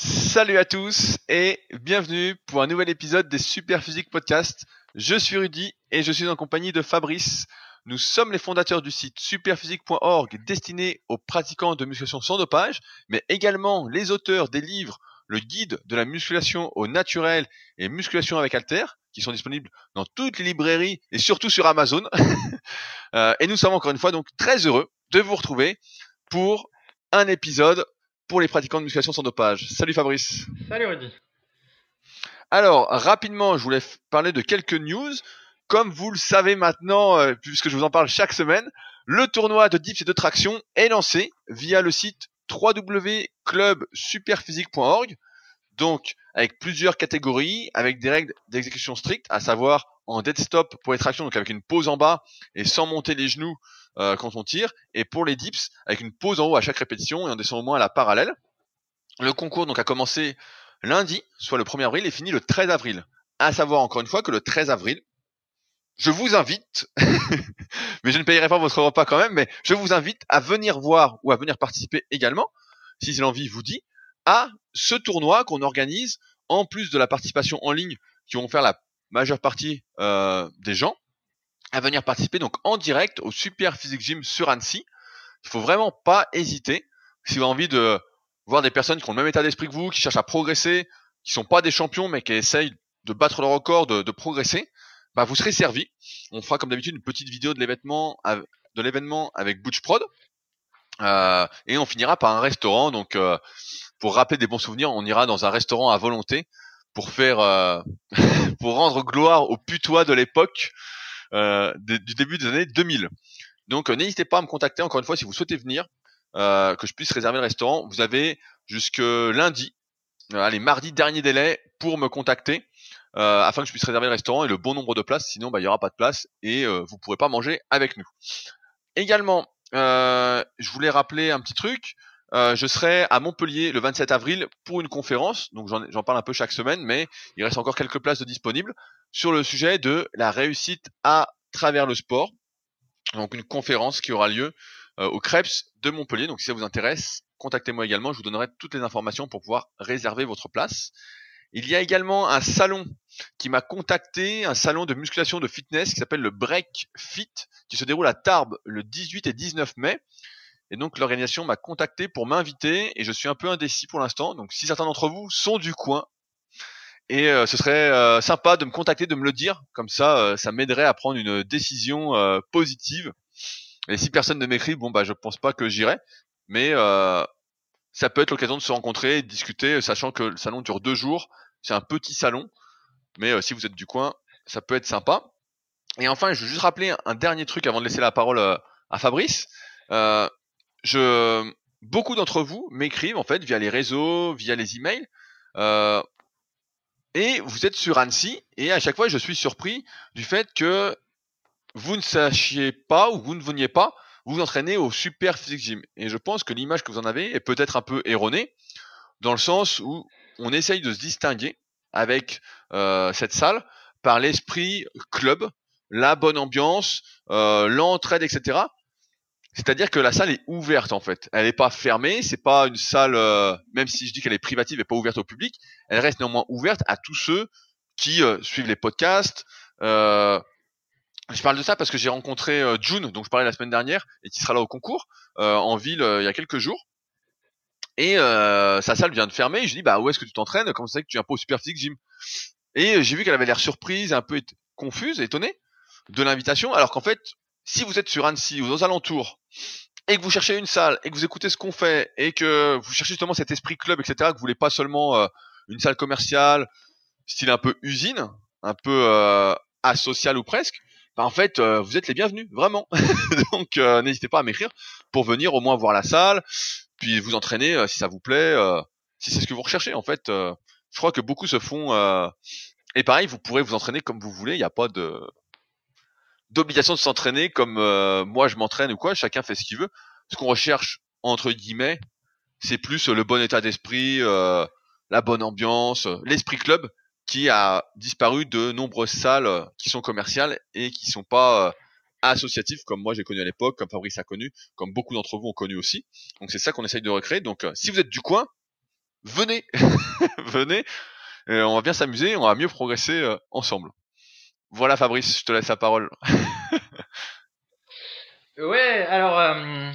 Salut à tous et bienvenue pour un nouvel épisode des Super Physique Podcast. Je suis Rudy et je suis en compagnie de Fabrice. Nous sommes les fondateurs du site superphysique.org destiné aux pratiquants de musculation sans dopage, mais également les auteurs des livres Le guide de la musculation au naturel et musculation avec alter, qui sont disponibles dans toutes les librairies et surtout sur Amazon. Euh, et nous sommes encore une fois donc très heureux de vous retrouver pour un épisode pour les pratiquants de musculation sans dopage. Salut Fabrice. Salut Rudy. Alors, rapidement, je voulais parler de quelques news. Comme vous le savez maintenant, euh, puisque je vous en parle chaque semaine, le tournoi de dips et de traction est lancé via le site www.clubsuperphysique.org. Donc, avec plusieurs catégories, avec des règles d'exécution strictes, à savoir en dead stop pour les tractions, donc avec une pause en bas et sans monter les genoux euh, quand on tire, et pour les dips, avec une pause en haut à chaque répétition et en descendant au moins à la parallèle. Le concours donc a commencé lundi, soit le 1er avril, et fini le 13 avril. À savoir encore une fois que le 13 avril, je vous invite, mais je ne payerai pas votre repas quand même, mais je vous invite à venir voir ou à venir participer également, si l'envie vous dit, à ce tournoi qu'on organise en plus de la participation en ligne qui vont faire la majeure partie euh, des gens à venir participer donc en direct au Super Physique Gym sur Annecy. Il faut vraiment pas hésiter si vous avez envie de voir des personnes qui ont le même état d'esprit que vous, qui cherchent à progresser, qui sont pas des champions mais qui essayent de battre le record, de, de progresser. Bah vous serez servi. On fera comme d'habitude une petite vidéo de l'événement de l'événement avec Butch Prod. Euh, et on finira par un restaurant. Donc euh, pour rappeler des bons souvenirs, on ira dans un restaurant à volonté pour faire euh, pour rendre gloire au putois de l'époque du début des années 2000. Donc euh, n'hésitez pas à me contacter encore une fois si vous souhaitez venir, euh, que je puisse réserver le restaurant. Vous avez jusque lundi, allez mardi dernier délai pour me contacter. Euh, afin que je puisse réserver le restaurant et le bon nombre de places, sinon bah, il n'y aura pas de place et euh, vous pourrez pas manger avec nous. Également, euh, je voulais rappeler un petit truc. je serai à Montpellier le 27 avril pour une conférence, donc j'en parle un peu chaque semaine, mais il reste encore quelques places de disponibles sur le sujet de la réussite à travers le sport. Donc une conférence qui aura lieu euh, au Krebs de Montpellier. Donc si ça vous intéresse, contactez-moi également, je vous donnerai toutes les informations pour pouvoir réserver votre place. Il y a également un salon qui m'a contacté, un salon de musculation de fitness qui s'appelle le Break Fit, qui se déroule à Tarbes le 18 et 19 mai. Et donc l'organisation m'a contacté pour m'inviter et je suis un peu indécis pour l'instant. Donc si certains d'entre vous sont du coin, et euh, ce serait euh, sympa de me contacter, de me le dire, comme ça, euh, ça m'aiderait à prendre une décision positive. Et si personne ne m'écrit, bon bah je pense pas que j'irai, mais ça peut être l'occasion de se rencontrer, et de discuter, sachant que le salon dure deux jours. C'est un petit salon, mais si vous êtes du coin, ça peut être sympa. Et enfin, je veux juste rappeler un, dernier truc avant de laisser la parole à Fabrice. je, beaucoup d'entre vous m'écrivent en fait via les réseaux, via les emails. Euh, et vous êtes sur Annecy, et à chaque fois, je suis surpris du fait que vous ne sachiez pas ou vous ne veniez pas vous entraîner au Super Physique Gym. Et je pense que l'image que vous en avez est peut-être un peu erronée, dans le sens où on essaye de se distinguer avec euh, cette salle par l'esprit club, la bonne ambiance, euh, l'entraide, etc. C'est-à-dire que la salle est ouverte en fait. Elle n'est pas fermée, c'est pas une salle, euh, même si je dis qu'elle est privative et pas ouverte au public, elle reste néanmoins ouverte à tous ceux qui euh, suivent les podcasts. Euh, je parle de ça parce que j'ai rencontré June, dont je parlais la semaine dernière, et qui sera là au concours en ville il y a quelques jours. Et sa salle vient de fermer. je dis bah où est-ce que tu t'entraînes? Comment c'est que tu es un peu au Super Physique Gym? Et j'ai vu qu'elle avait l'air surprise, un peu confuse, étonnée de l'invitation, alors qu'en fait si vous êtes sur Annecy ou aux alentours et que vous cherchez une salle et que vous écoutez ce qu'on fait et que vous cherchez justement cet esprit club, etc., que vous voulez pas seulement euh, une salle commerciale, style un peu usine, un peu euh, asocial ou presque, bah en fait, euh, vous êtes les bienvenus, vraiment. Donc n'hésitez pas à m'écrire pour venir au moins voir la salle, puis vous entraîner si ça vous plaît, si c'est ce que vous recherchez. En fait, je crois que beaucoup se font. et pareil, vous pourrez vous entraîner comme vous voulez. Il n'y a pas de d'obligation de s'entraîner comme euh, moi je m'entraîne ou quoi, chacun fait ce qu'il veut. Ce qu'on recherche entre guillemets, c'est plus le bon état d'esprit, euh, la bonne ambiance, l'esprit club qui a disparu de nombreuses salles qui sont commerciales et qui sont pas euh, associatives comme moi j'ai connu à l'époque, comme Fabrice a connu, comme beaucoup d'entre vous ont connu aussi. Donc c'est ça qu'on essaye de recréer. Donc si vous êtes du coin, venez, venez, on va bien s'amuser, on va mieux progresser ensemble. Voilà Fabrice, je te laisse la parole. Ouais, alors euh,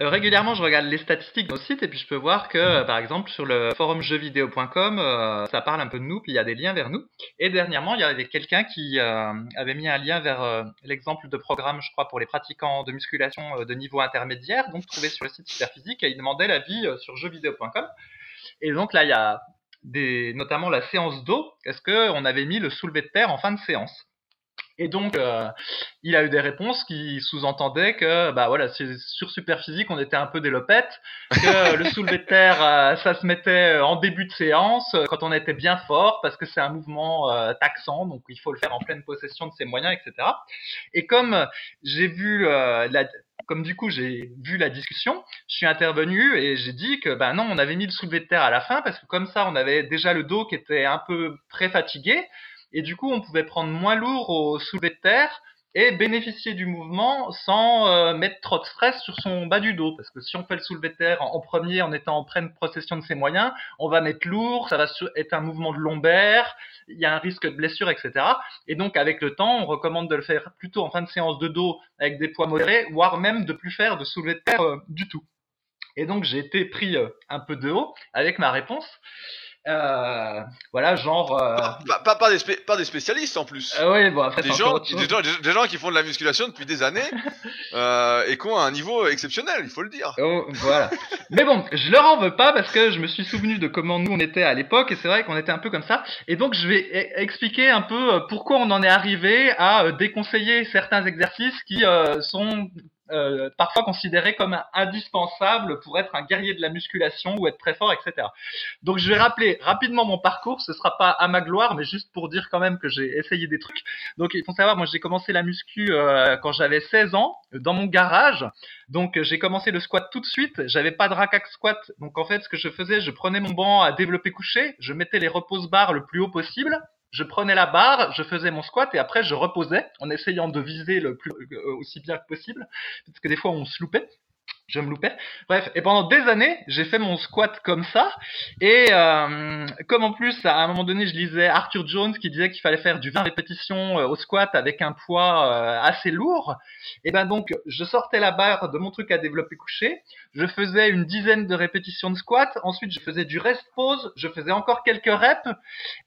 régulièrement je regarde les statistiques de nos sites et puis je peux voir que par exemple sur le forum jeuxvideo.com euh, ça parle un peu de nous puis il y a des liens vers nous. Et dernièrement il y avait quelqu'un qui euh, avait mis un lien vers l'exemple de programme je crois pour les pratiquants de musculation de niveau intermédiaire donc trouvé sur le site Superphysique et il demandait l'avis sur jeuxvideo.com. Et donc là il y a des notamment la séance d'eau. Est-ce que on avait mis le soulevé de terre en fin de séance? Et donc, euh, il a eu des réponses qui sous-entendaient que, bah voilà, sur Superphysique, on était un peu des lopettes, que le soulevé de terre, euh, ça se mettait en début de séance, euh, quand on était bien fort, parce que c'est un mouvement taxant, donc il faut le faire en pleine possession de ses moyens, etc. Et comme j'ai vu la, comme du coup j'ai vu la discussion, je suis intervenu et j'ai dit que ben non, on avait mis le soulevé de terre à la fin parce que comme ça on avait déjà le dos qui était un peu très fatigué et du coup on pouvait prendre moins lourd au soulevé de terre et bénéficier du mouvement sans euh, mettre trop de stress sur son bas du dos. Parce que si on fait le soulevé de terre en, premier en étant en pleine possession de ses moyens, on va mettre lourd, ça va être un mouvement de lombaire, il y a un risque de blessure, etc. Et donc avec le temps, on recommande de le faire plutôt en fin de séance de dos avec des poids modérés, voire même de plus faire de soulevé de terre euh, du tout. Et donc j'ai été pris euh, un peu de haut avec ma réponse. Euh, voilà, genre. Euh... Pas, pas, des pas, des spécialistes en plus. Euh, oui, bon, après, des, gens, des, gens, des, gens, qui font de la musculation depuis des années euh, et qui ont un niveau exceptionnel, il faut le dire. Oh, voilà. Mais bon, je leur en veux pas parce que je me suis souvenu de comment nous on était à l'époque et c'est vrai qu'on était un peu comme ça. Et donc je vais e-, expliquer un peu euh, pourquoi on en est arrivé à déconseiller certains exercices qui sont euh, parfois considéré comme indispensable pour être un guerrier de la musculation ou être très fort, etc. Donc je vais rappeler rapidement mon parcours, ce sera pas à ma gloire, mais juste pour dire quand même que j'ai essayé des trucs. Donc il faut savoir, moi j'ai commencé la muscu euh, quand j'avais 16 ans, dans mon garage. Donc j'ai commencé le squat tout de suite, j'avais pas de rack squat, donc en fait ce que je faisais, je prenais mon banc à développer couché, je mettais les repose barres le plus haut possible, je prenais la barre, je faisais mon squat et après je reposais en essayant de viser le plus euh, aussi bien que possible parce que des fois on se loupait. Je me loupais. Bref, et pendant des années, j'ai fait mon squat comme ça. Et euh, comme en plus, à un moment donné, je lisais Arthur Jones qui disait qu'il fallait faire du 20 répétitions euh, au squat avec un poids assez lourd. Et ben donc, je sortais la barre de mon truc à développer couché. Je faisais une dizaine de répétitions de squat. Ensuite, je faisais du rest pause. Je faisais encore quelques reps.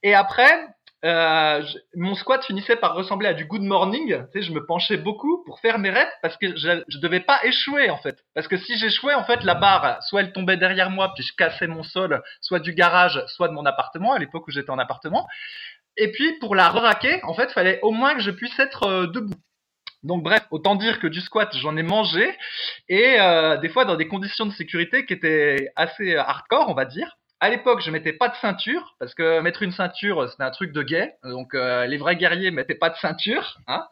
Et après, euh, mon squat finissait par ressembler à du good morning. Tu sais, je me penchais beaucoup pour faire mes reps parce que je, je devais pas échouer en fait. Parce que si j'échouais, en fait, la barre, soit elle tombait derrière moi puis je cassais mon sol, soit du garage, soit de mon appartement à l'époque où j'étais en appartement. Et puis pour la re-raquer, en fait, fallait au moins que je puisse être euh, debout. Donc bref, autant dire que du squat, j'en ai mangé et euh, des fois dans des conditions de sécurité qui étaient assez hardcore, on va dire. À l'époque, je mettais pas de ceinture parce que mettre une ceinture, c'était un truc de gay. Donc euh, les vrais guerriers mettaient pas de ceinture. Hein.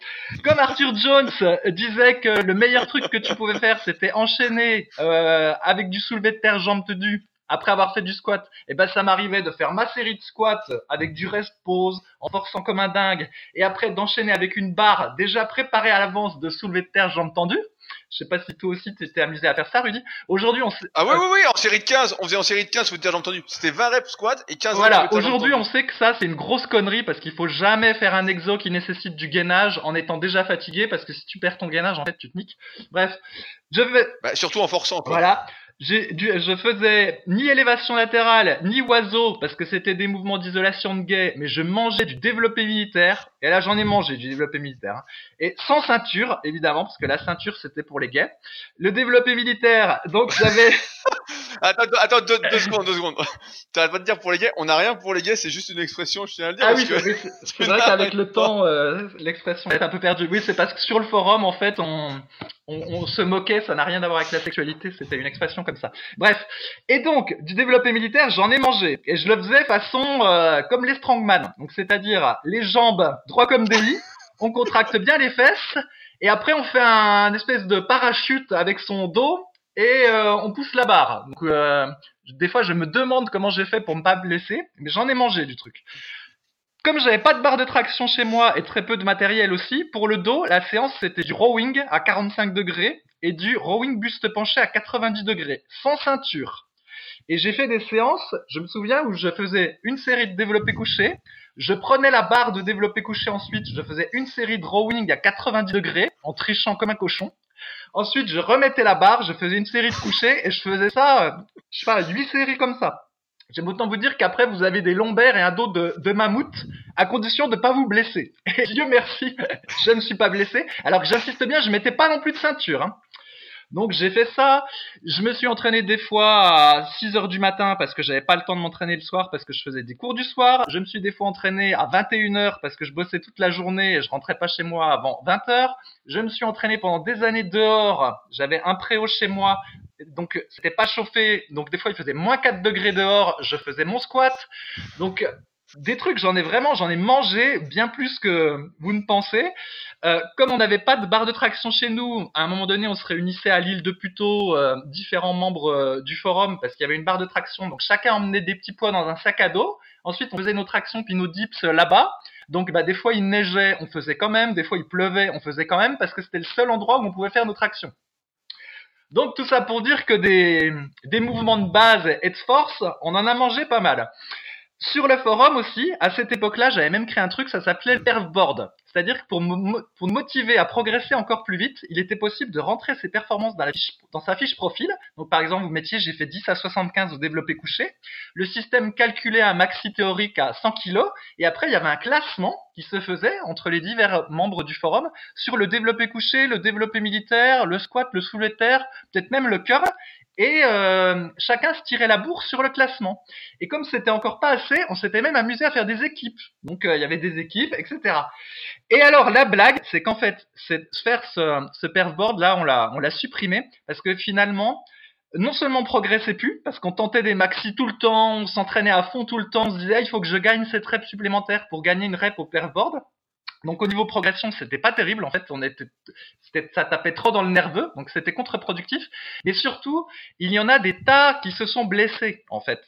Comme Arthur Jones disait que le meilleur truc que tu pouvais faire, c'était enchaîner euh, avec du soulevé de terre jambes tenues après avoir fait du squat, et eh ben ça m'arrivait de faire ma série de squats avec du rest pause, en forçant comme un dingue, et après d'enchaîner avec une barre déjà préparée à l'avance de soulevé de terre jambes tendues. Je sais pas si toi aussi tu t'es amusé à faire ça, Rudy. Aujourd'hui, on sait... Ah oui, oui, oui, en série de 15, on faisait en série de 15, vous avez entendu. C'était 20 reps squat et 15 Voilà, aujourd'hui, on sait que ça, c'est une grosse connerie parce qu'il faut jamais faire un exo qui nécessite du gainage en étant déjà fatigué parce que si tu perds ton gainage, en fait, tu te niques. Bref, je vais... Bah, surtout en forçant, quoi. Voilà je faisais ni élévation latérale, ni oiseau, parce que c'était des mouvements d'isolation de gay, mais je mangeais du développé militaire, et là j'en ai mangé du développé militaire, hein. et sans ceinture, évidemment, parce que la ceinture c'était pour les gays. Le développé militaire, donc j'avais... attends, attends, deux, secondes, deux secondes. T'arrêtes pas de dire pour les gays, on n'a rien pour les gays, c'est juste une expression, je tiens à le dire. Ah oui, c'est vrai qu'avec le temps, euh, l'expression est un peu perdue. Oui, c'est parce que sur le forum, en fait, on, on, se moquait, ça n'a rien à voir avec la sexualité, c'était une expression comme ça. Bref, et donc du développé militaire, j'en ai mangé et je le faisais façon euh, comme les strongman, donc c'est-à-dire les jambes comme lits, on contracte bien les fesses et après on fait un, espèce de parachute avec son dos et euh, on pousse la barre. Donc euh, des fois je me demande comment j'ai fait pour ne pas blesser, mais j'en ai mangé du truc. Comme j'avais pas de barre de traction chez moi et très peu de matériel aussi, pour le dos, la séance c'était du rowing à 45 degrés et du rowing buste penché à 90 degrés, sans ceinture. Et j'ai fait des séances, je me souviens, où je faisais une série de développé couché, je prenais la barre de développé couché ensuite, je faisais une série de rowing à 90 degrés, en trichant comme un cochon. Ensuite, je remettais la barre, je faisais une série de couchés, et je faisais ça, euh, je sais pas, 8 séries comme ça. J'aime autant vous dire qu'après, vous avez des lombaires et un dos de, de mammouth, à condition de pas vous blesser. Et Dieu merci, je ne suis pas blessé. Alors que j'insiste bien, je mettais pas non plus de ceinture. Hein. Donc j'ai fait ça. Je me suis entraîné des fois à 6 heures du matin parce que j'avais pas le temps de m'entraîner le soir parce que je faisais des cours du soir. Je me suis des fois entraîné à 21 heures parce que je bossais toute la journée et je rentrais pas chez moi avant 20 heures. Je me suis entraîné pendant des années dehors. J'avais un préau chez moi. Donc c'était pas chauffé, donc des fois il faisait moins 4 degrés dehors, je faisais mon squat. Donc des trucs, j'en ai vraiment, j'en ai mangé bien plus que vous ne pensez. Euh, comme on n'avait pas de barre de traction chez nous, à un moment donné, on se réunissait à l'île de Puteaux, euh, différents membres euh, du forum, parce qu'il y avait une barre de traction. Donc chacun emmenait des petits poids dans un sac à dos. Ensuite, on faisait nos tractions puis nos dips là-bas. Donc bah, des fois il neigeait, on faisait quand même. Des fois il pleuvait, on faisait quand même, parce que c'était le seul endroit où on pouvait faire nos tractions. Donc tout ça pour dire que des, des mouvements de base et de force, on en a mangé pas mal. Sur le forum aussi, à cette époque-là, j'avais même créé un truc, ça s'appelait le pervboard. C'est-à-dire que pour, pour motiver à progresser encore plus vite, il était possible de rentrer ses performances dans, la dans sa fiche profil. Donc par exemple, vous mettiez j'ai fait 10 à 75 au développé couché. Le système calculait un maxi théorique à 100 kg et après il y avait un classement qui se faisait entre les divers membres du forum sur le développé couché, le développé militaire, le squat, le soulevé terre, peut-être même le cœur et euh, chacun se tirait la bourse sur le classement. Et comme c'était encore pas assez, on s'était même amusé à faire des équipes. Donc euh, il y avait des équipes, etc. Et alors la blague, c'est qu'en fait, faire ce, ce perfboard là, on l'a on l'a supprimé parce que finalement, non seulement on progressait plus parce qu'on tentait des maxi tout le temps, on s'entraînait à fond tout le temps, on se disait ah, il faut que je gagne cette rep supplémentaire pour gagner une rep au perfboard. Donc au niveau progression, c'était pas terrible en fait, on était, ça tapait trop dans le nerveux, donc c'était contre-productif. Mais surtout, il y en a des tas qui se sont blessés en fait.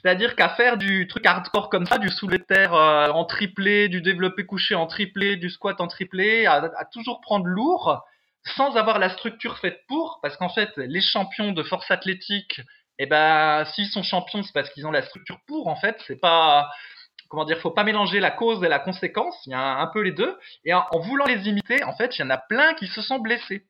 C'est-à-dire qu'à faire du truc hardcore comme ça, du soulevé de terre euh, en triplé, du développé couché en triplé, du squat en triplé, à, toujours prendre lourd, sans avoir la structure faite pour, parce qu'en fait, les champions de force athlétique, eh ben, s'ils sont champions, c'est parce qu'ils ont la structure pour. En fait, c'est pas, comment dire, faut pas mélanger la cause et la conséquence. Il y a un, peu les deux. Et en, voulant les imiter, en fait, il y en a plein qui se sont blessés.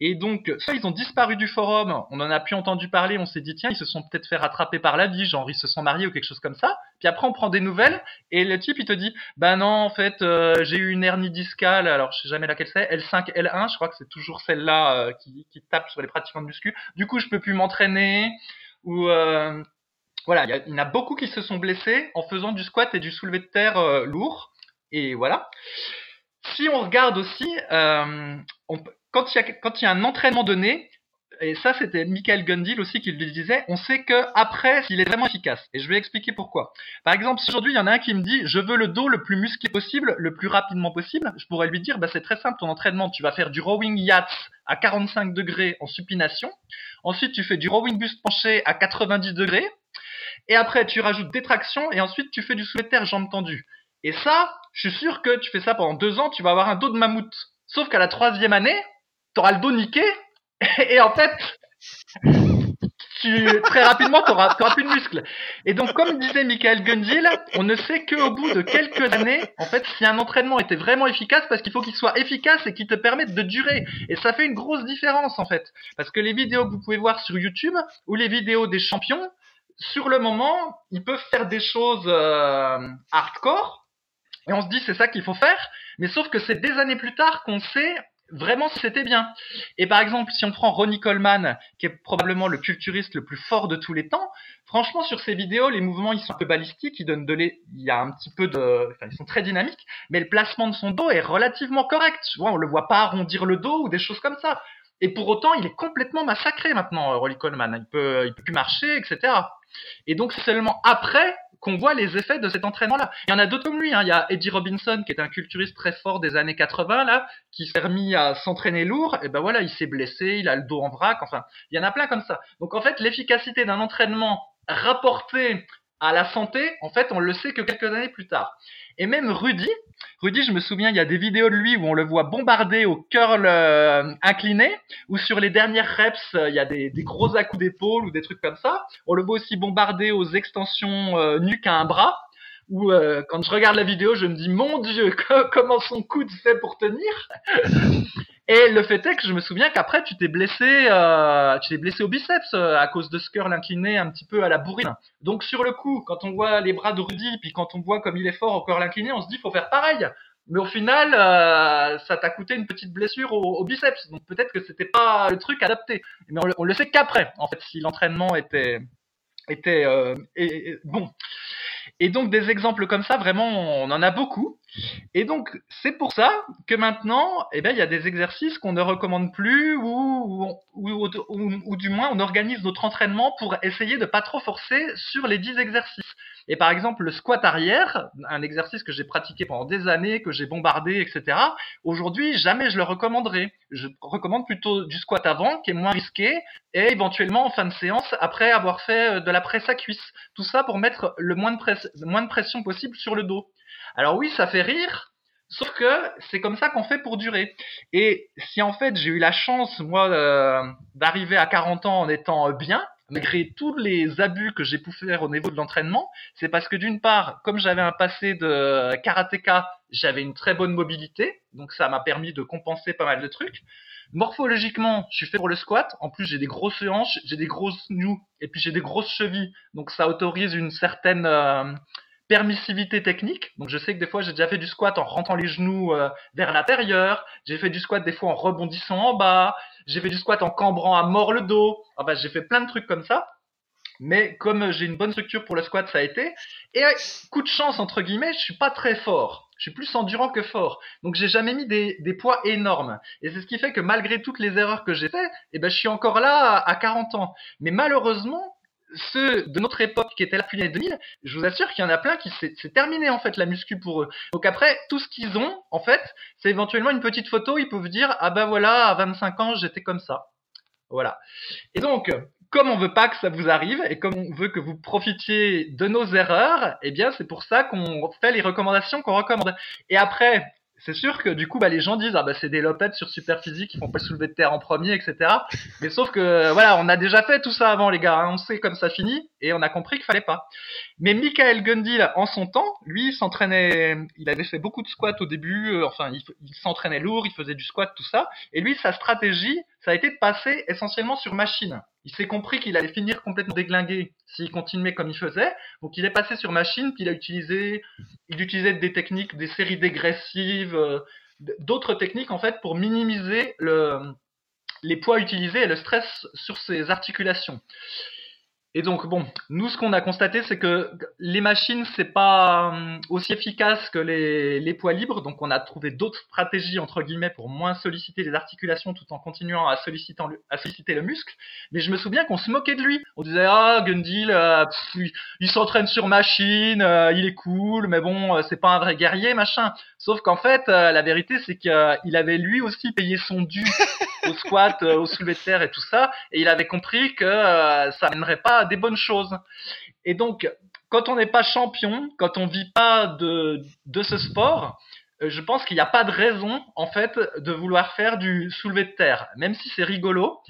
Et donc, soit ils ont disparu du forum, on en a plus entendu parler, on s'est dit tiens, ils se sont peut-être fait rattraper par la vie, genre ils se sont mariés ou quelque chose comme ça. Puis après, on prend des nouvelles et le type il te dit ben non, en fait, euh, j'ai eu une hernie discale. Alors je sais jamais laquelle c'est, L5, L1, je crois que c'est toujours celle-là euh, qui, qui tape sur les pratiquants de muscu. Du coup, je peux plus m'entraîner ou euh, voilà, il y, en a beaucoup qui se sont blessés en faisant du squat et du soulevé de terre euh, lourd. Et voilà. Si on regarde aussi, euh, quand, il y a, il un entraînement donné, et ça c'était Michael Gundil aussi qui le disait, on sait que après s'il est vraiment efficace. Et je vais expliquer pourquoi. Par exemple, si aujourd'hui il y en a un qui me dit je veux le dos le plus musclé possible, le plus rapidement possible, je pourrais lui dire bah, c'est très simple ton entraînement, tu vas faire du rowing yachts à 45 degrés en supination. Ensuite tu fais du rowing buste penché à 90 degrés. Et après, tu rajoutes des tractions et ensuite tu fais du soulevé de terre jambes tendues. Et ça, je suis sûr que tu fais ça pendant deux ans, tu vas avoir un dos de mammouth. Sauf qu'à la troisième année, tu auras le dos niqué et en fait, tu, très rapidement, tu n'auras plus de muscles. Et donc, comme disait Michael Gundil, on ne sait qu'au bout de quelques années, en fait, si un entraînement était vraiment efficace, parce qu'il faut qu'il soit efficace et qu'il te permette de durer. Et ça fait une grosse différence, en fait. Parce que les vidéos que vous pouvez voir sur YouTube, ou les vidéos des champions, sur le moment, ils peuvent faire des choses euh, hardcore, et on se dit c'est ça qu'il faut faire, mais sauf que c'est des années plus tard qu'on sait vraiment si c'était bien. Et par exemple, si on prend Ronnie Coleman, qui est probablement le culturiste le plus fort de tous les temps, franchement sur ses vidéos, les mouvements ils sont un peu balistiques, ils donnent de il y a un petit peu de, enfin ils sont très dynamiques, mais le placement de son dos est relativement correct. Tu vois, on le voit pas arrondir le dos ou des choses comme ça. Et pour autant, il est complètement massacré maintenant, Ronnie Coleman. Il peut, il peut plus marcher, etc. Et donc c'est seulement après qu'on voit les effets de cet entraînement-là. Il y en a d'autres comme lui. Hein. Il y a Eddie Robinson, qui est un culturiste très fort des années 80, là, qui s'est remis à s'entraîner lourd. Et ben voilà, il s'est blessé, il a le dos en vrac. Enfin, il y en a plein comme ça. Donc en fait, l'efficacité d'un entraînement rapporté à la santé, en fait, on le sait que quelques années plus tard. Et même Rudy, Rudy, je me souviens, il y a des vidéos de lui où on le voit bombarder au curl euh, incliné, ou sur les dernières reps, euh, il y a des, gros à coups d'épaule ou des trucs comme ça. On le voit aussi bombarder aux extensions euh, nuque à un bras. Où quand je regarde la vidéo, je me dis mon Dieu, comment son coude fait pour tenir? Et le fait est que je me souviens qu'après tu t'es blessé, euh, tu t'es blessé au biceps euh, à cause de ce curl incliné un petit peu à la bourrine. Donc sur le coup, quand on voit les bras de Rudy, puis quand on voit comme il est fort au curl incliné, on se dit faut faire pareil. Mais au final, euh, ça t'a coûté une petite blessure au, biceps. Donc peut-être que c'était pas le truc adapté. Mais on, le sait qu'après, en fait, si l'entraînement était était euh, bon. Et donc des exemples comme ça, vraiment, on en a beaucoup. Et donc c'est pour ça que maintenant, eh ben, il y a des exercices qu'on ne recommande plus ou ou, du moins on organise notre entraînement pour essayer de pas trop forcer sur les 10 exercices. Et par exemple, le squat arrière, un exercice que j'ai pratiqué pendant des années, que j'ai bombardé, etc. Aujourd'hui, jamais je le recommanderais. Je recommande plutôt du squat avant, qui est moins risqué, et éventuellement en fin de séance, après avoir fait euh, de la presse à cuisse. Tout ça pour mettre le moins de, pression possible sur le dos. Alors oui, ça fait rire, Sauf que c'est comme ça qu'on fait pour durer. Et si en fait j'ai eu la chance, moi, euh, d'arriver à 40 ans en étant bien, malgré tous les abus que j'ai pu faire au niveau de l'entraînement, c'est parce que d'une part, comme j'avais un passé de karatéka, j'avais une très bonne mobilité, donc ça m'a permis de compenser pas mal de trucs. Morphologiquement, je suis fait pour le squat. En plus, j'ai des grosses hanches, j'ai des grosses nous, et puis j'ai des grosses chevilles, donc ça autorise une certaine euh, permissivité technique. Donc je sais que des fois j'ai déjà fait du squat en rentrant les genoux euh, vers l'intérieur, j'ai fait du squat des fois en rebondissant en bas, j'ai fait du squat en cambrant à mort le dos. Enfin, j'ai fait plein de trucs comme ça. Mais comme j'ai une bonne structure pour le squat, ça a été. Et coup de chance, entre guillemets, je suis pas très fort. Je suis plus endurant que fort. Donc j'ai jamais mis des, poids énormes. Et c'est ce qui fait que malgré toutes les erreurs que j'ai fait, eh ben, je suis encore là à 40 ans. Mais malheureusement, ceux de notre époque qui étaient là depuis les 2000, je vous assure qu'il y en a plein qui c'est terminé en fait la muscu pour eux. Donc après, tout ce qu'ils ont, en fait, c'est éventuellement une petite photo, ils peuvent dire ah ben voilà, à 25 ans, j'étais comme ça. Voilà. Et donc, comme on veut pas que ça vous arrive et comme on veut que vous profitiez de nos erreurs, eh bien c'est pour ça qu'on fait les recommandations qu'on recommande. Et après, c'est sûr que du coup, bah, les gens disent ah bah c'est des lopettes sur super physique qui font pas le soulever de terre en premier, etc. Mais sauf que voilà, on a déjà fait tout ça avant les gars, hein. on sait comme ça finit et on a compris qu'il fallait pas. Mais Michael Gundil, en son temps, lui, s'entraînait, il avait fait beaucoup de squats au début, euh, enfin il, il s'entraînait lourd, il faisait du squat, tout ça, et lui sa stratégie, ça a été de passer essentiellement sur machine. Il s'est compris qu'il allait finir complètement déglingué s'il continuait comme il faisait. Donc il est passé sur machine, puis il a utilisé, il utilisait des techniques, des séries dégressives, euh, d'autres techniques en fait pour minimiser le, les poids utilisés et le stress sur ses articulations. Et donc bon, nous ce qu'on a constaté c'est que les machines c'est pas hum, aussi efficace que les, les poids libres, donc on a trouvé d'autres stratégies entre guillemets pour moins solliciter les articulations tout en continuant à solliciter le, muscle. Mais je me souviens qu'on se moquait de lui. On disait ah Gundil, euh, il, s'entraîne sur machine, euh, il est cool, mais bon euh, c'est pas un vrai guerrier machin. Sauf qu'en fait la vérité c'est qu'il avait lui aussi payé son dû au squat, au soulevé de terre et tout ça, et il avait compris que ça mènerait pas des bonnes choses. Et donc, quand on n'est pas champion, quand on vit pas de, de ce sport, euh, je pense qu'il n'y a pas de raison en fait de vouloir faire du soulevé de terre, même si c'est rigolo,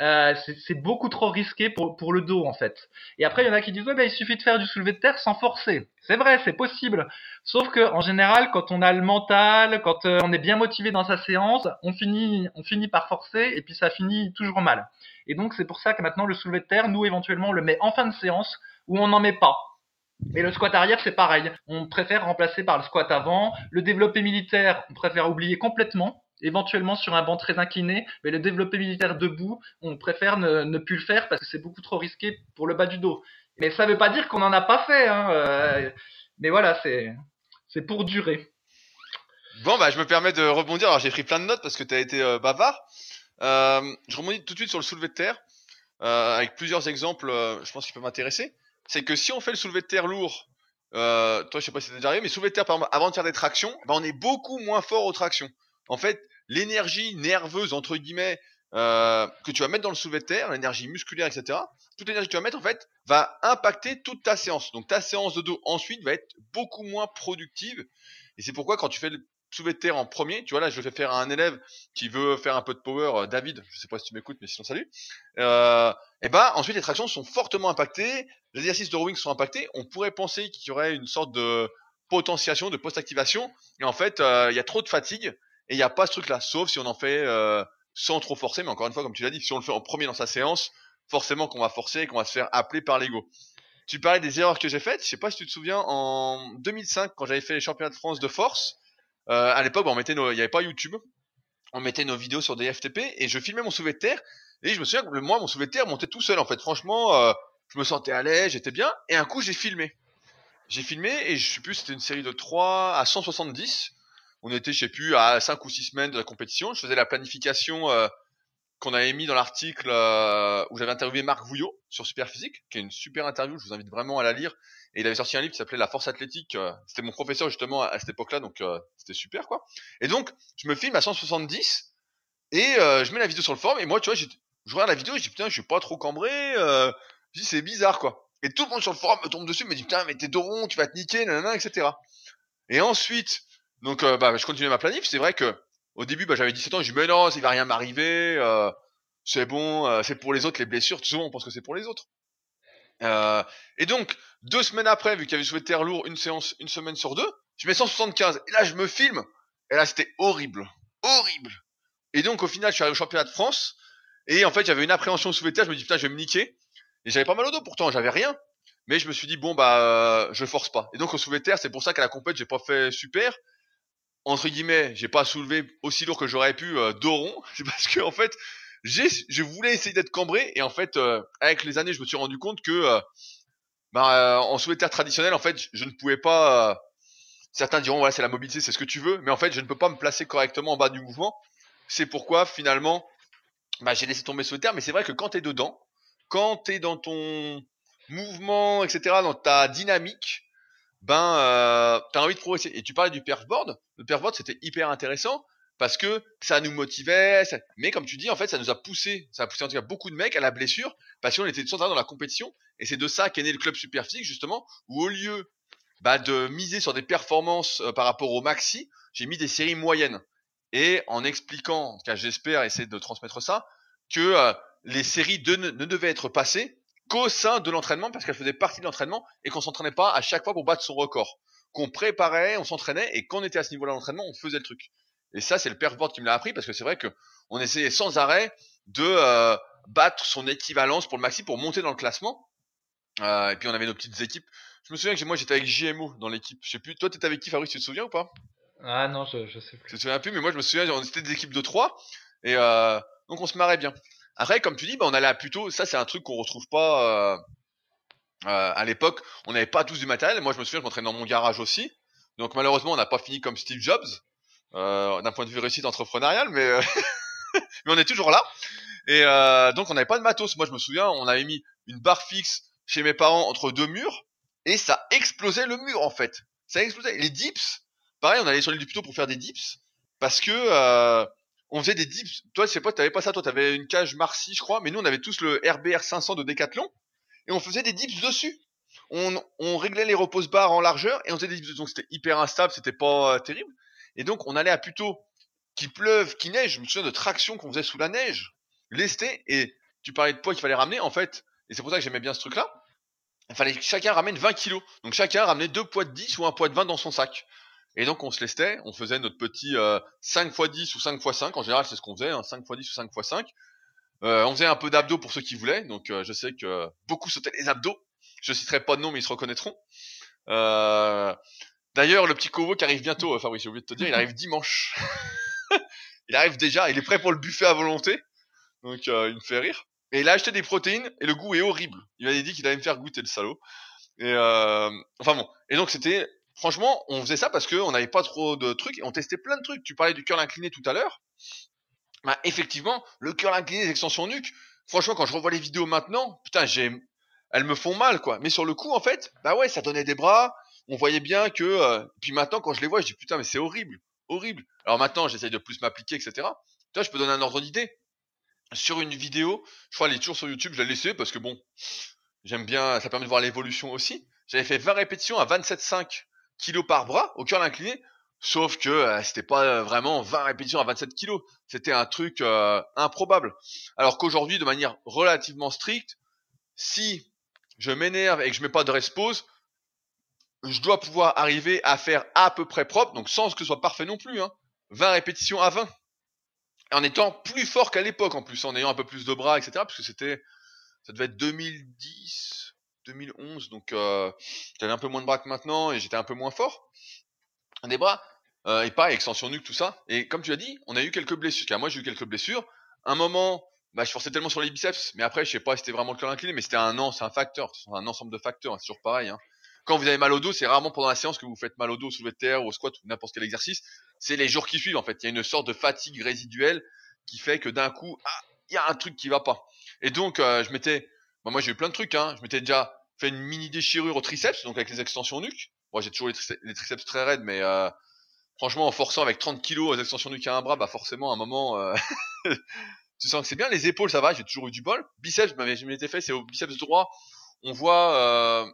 euh, c'est beaucoup trop risqué pour, pour le dos en fait. Et après il y en a qui disent ouais ben, il suffit de faire du soulevé de terre sans forcer. C'est vrai, c'est possible. Sauf que en général, quand on a le mental, quand euh, on est bien motivé dans sa séance, on finit on finit par forcer et puis ça finit toujours mal. Et donc c'est pour ça que maintenant le soulevé de terre, nous éventuellement on le met en fin de séance où on n'en met pas. Et le squat arrière, c'est pareil. On préfère remplacer par le squat avant. Le développé militaire, on préfère oublier complètement. Éventuellement sur un banc très incliné, mais le développé militaire debout, on préfère ne, plus le faire parce que c'est beaucoup trop risqué pour le bas du dos. Mais ça ne veut pas dire qu'on n'en a pas fait. Hein, euh, mais voilà, c'est pour durer. Bon, bah, je me permets de rebondir. J'ai pris plein de notes parce que tu as été euh, bavard. Euh, je rebondis tout de suite sur le soulevé de terre, avec plusieurs exemples, je pense, qui peuvent m'intéresser c'est que si on fait le soulevé de terre lourd, euh, toi je sais pas si c'est déjà arrivé, mais soulevé de terre par avant de faire des tractions, bah, on est beaucoup moins fort aux tractions. En fait, l'énergie nerveuse entre guillemets euh, que tu vas mettre dans le soulevé de terre, l'énergie musculaire, etc. Toute l'énergie que tu vas mettre, en fait, va impacter toute ta séance. Donc ta séance de dos ensuite va être beaucoup moins productive. Et c'est pourquoi quand tu fais le terre en premier, tu vois là, je vais faire à un élève qui veut faire un peu de power, euh, David, je sais pas si tu m'écoutes, mais sinon salut. Euh, et ben ensuite les tractions sont fortement impactées, les exercices de rowing sont impactés. On pourrait penser qu'il y aurait une sorte de potentiation, de post-activation, et en fait euh, il y a trop de fatigue et il n'y a pas ce truc-là, sauf si on en fait euh, sans trop forcer. Mais encore une fois, comme tu l'as dit, si on le fait en premier dans sa séance, forcément qu'on va forcer et qu'on va se faire appeler par l'ego. Tu parlais des erreurs que j'ai faites. Je sais pas si tu te souviens, en 2005, quand j'avais fait les championnats de France de force, à l'époque, on mettait nos, il n'y avait pas YouTube, on mettait nos vidéos sur des FTP et je filmais mon soulevé de terre. Et je me souviens que moi, mon soulevé de terre montait tout seul. En fait, franchement, euh, je me sentais à l'aise, j'étais bien. Et un coup, j'ai filmé. J'ai filmé et je sais plus, c'était une série de 3 à 170. On était, je sais plus, à 5 ou 6 semaines de la compétition. Je faisais la planification euh, qu'on avait mis dans l'article euh, où j'avais interviewé Marc Vouillot sur Superphysique, qui est une super interview. Je vous invite vraiment à la lire. Et il avait sorti un livre qui s'appelait La Force Athlétique. euh, C'était mon professeur justement à, cette époque-là, donc euh, c'était super quoi. Et donc, je me filme à 170 et euh, je mets la vidéo sur le forum. Et moi, tu vois, je regarde la vidéo et je dis putain, je suis pas trop cambré. Euh, c'est bizarre quoi. Et tout le monde sur le forum me tombe dessus, me dit putain, mais t'es doron, tu vas te niquer, nanana, etc. Et ensuite, donc euh, bah, je continuais ma planif. C'est vrai que au début, bah, j'avais 17 ans, je dis mais non, il va rien m'arriver. euh, c'est bon, c'est pour les autres les blessures. Souvent, on pense que c'est pour les autres. Euh, et donc, deux semaines après, vu qu'il y avait souhaité terre lourd, une séance, une semaine sur deux, je mets 175. Et là, je me filme. Et là, c'était horrible. Horrible. Et donc, au final, je suis arrivé au championnat de France. Et en fait, j'avais une appréhension sous terre. Je me dis, putain, je vais me niquer. Et j'avais pas mal au dos pourtant, j'avais rien. Mais je me suis dit, bon, bah, euh, je force pas. Et donc, au soulevé terre, c'est pour ça qu'à la compète, j'ai pas fait super. Entre guillemets, j'ai pas soulevé aussi lourd que j'aurais pu euh, doron. C'est parce que, en fait, j'ai, je voulais essayer d'être cambré. Et en fait, euh, avec les années, je me suis rendu compte que, euh, bah, euh, en terre traditionnel, en fait, je, ne pouvais pas. euh, certains diront, voilà, c'est la mobilité, c'est ce que tu veux. Mais en fait, je ne peux pas me placer correctement en bas du mouvement. C'est pourquoi, finalement, bah, j'ai laissé tomber terre. Mais c'est vrai que quand t'es dedans, quand t'es dans ton mouvement, etc., dans ta dynamique, ben, euh, t'as envie de progresser. Et tu parlais du perfboard. Le perfboard, c'était hyper intéressant parce que ça nous motivait. Mais comme tu dis, en fait, ça nous a poussé, ça a poussé en tout cas beaucoup de mecs à la blessure parce qu'on était sans dans la compétition. Et c'est de ça qu'est né le club Superphysique, justement, où au lieu bah, de miser sur des performances euh, par rapport au maxi, j'ai mis des séries moyennes. Et en expliquant, en tout cas, j'espère essayer de transmettre ça, que euh, les séries ne devaient être passées qu'au sein de l'entraînement parce qu'elles faisaient partie de l'entraînement et qu'on s'entraînait pas à chaque fois pour battre son record. Qu'on préparait, on s'entraînait et quand on était à ce niveau-là d'entraînement, on faisait le truc. Et ça, c'est le perfboard qui me l'a appris parce que c'est vrai que on essayait sans arrêt de euh, battre son équivalence pour le maxi pour monter dans le classement. Euh, et puis on avait nos petites équipes. Je me souviens que moi j'étais avec JMO dans l'équipe. Je sais plus. Toi t'étais avec qui Fabrice Tu te souviens ou pas? Ah non, je, je sais plus. Je me souviens plus, mais moi je me souviens, on était des équipes de 3 et euh, donc on se marrait bien. Après, comme tu dis, bah, on allait à plutôt. Ça, c'est un truc qu'on retrouve pas à l'époque. On n'avait pas tous du matériel. Moi, je me souviens, je m'entraînais dans mon garage aussi. Donc malheureusement, on n'a pas fini comme Steve Jobs d'un point de vue réussite entrepreneuriale, mais euh, mais on est toujours là. Et euh, donc on n'avait pas de matos. Moi, je me souviens, on avait mis une barre fixe chez mes parents entre deux murs et ça explosait le mur en fait. Ça explosait. Les dips, pareil, on allait sur l'île du pour faire des dips parce que euh, on faisait des dips. Toi, je sais pas, t'avais pas ça. Toi, t'avais une cage Marcy, je crois, mais nous, on avait tous le RBR 500 de Decathlon et on faisait des dips dessus. On, on réglait les repose barres en largeur et on faisait des dips. Donc c'était hyper instable, c'était pas euh, terrible. Et donc on allait à plutôt qu'il pleuve, qu'il neige. Je me souviens de traction qu'on faisait sous la neige, lesté. Et tu parlais de poids qu'il fallait ramener. En fait, et c'est pour ça que j'aimais bien ce truc-là. Il fallait que chacun ramène 20 kilos. Donc chacun ramenait deux poids de 10 ou un poids de 20 dans son sac. Et donc on se lestait, on faisait notre petit euh, 5 x 10 ou 5 x 5, en général c'est ce qu'on faisait, hein, 5 x 10 ou 5 x 5. Euh, on faisait un peu d'abdos pour ceux qui voulaient, donc euh, je sais que beaucoup sautaient les abdos. Je citerai pas de nom mais ils se reconnaîtront. Euh, D'ailleurs le petit Kovo qui arrive bientôt, euh, Fabrice, j'ai oublié de te dire, il arrive dimanche. il arrive déjà, il est prêt pour le buffet à volonté, donc euh, il me fait rire. Et il a acheté des protéines et le goût est horrible. Il m'avait dit qu'il allait me faire goûter le salaud. Et euh, enfin bon. Et donc c'était franchement, on faisait ça parce que on n'avait pas trop de trucs et on testait plein de trucs. Tu parlais du curl incliné tout à l'heure. Bah effectivement, le curl incliné, les extensions nuque. Franchement, quand je revois les vidéos maintenant, putain, j'ai, elles me font mal quoi. Mais sur le coup, en fait, bah ouais, ça donnait des bras. On voyait bien que. Puis maintenant, quand je les vois, je dis putain, mais c'est horrible, horrible. Alors maintenant, j'essaye de plus m'appliquer, etc. Toi, je peux donner un ordre d'idée. sur une vidéo, je crois elle est toujours sur YouTube, je l'ai laissé parce que bon, j'aime bien, ça permet de voir l'évolution aussi. J'avais fait 20 répétitions à 27,5 kg par bras au curl incliné, sauf que euh, c'était pas vraiment 20 répétitions à 27 kg, c'était un truc improbable. Alors qu'aujourd'hui, de manière relativement stricte, si je m'énerve et que je mets pas de pause, je dois pouvoir arriver à faire à peu près propre, donc sans que ce soit parfait non plus, hein, 20 répétitions à 20 en étant plus fort qu'à l'époque en plus, en ayant un peu plus de bras, etc. Parce que c'était, ça devait être 2010, 2011, donc euh, j'avais un peu moins de bras que maintenant et j'étais un peu moins fort. Des bras, euh, et pareil, extension nuque, tout ça. Et comme tu as dit, on a eu quelques blessures. Car moi j'ai eu quelques blessures. Un moment, bah, je forçais tellement sur les biceps, mais après je sais pas si c'était vraiment le cœur incliné, mais c'était un an, c'est un facteur, c'est un ensemble de facteurs, c'est toujours pareil. Hein. Quand vous avez mal au dos, c'est rarement pendant la séance que vous faites mal au dos, soulevé de terre, ou au squat ou n'importe quel exercice. C'est les jours qui suivent en fait. Il y a une sorte de fatigue résiduelle qui fait que d'un coup, ah, il y a un truc qui va pas. Et donc, euh, je m'étais, bah, moi j'ai eu plein de trucs. Hein. Je m'étais déjà fait une mini déchirure au triceps, donc avec les extensions nuque. Moi j'ai toujours les, triceps, très raides, mais euh, franchement en forçant avec 30 kilos aux extensions nuque à un bras, bah forcément à un moment, euh, tu sens que c'est bien. Les épaules ça va, j'ai toujours eu du bol. Biceps, je m'étais fait, c'est au biceps droit. On voit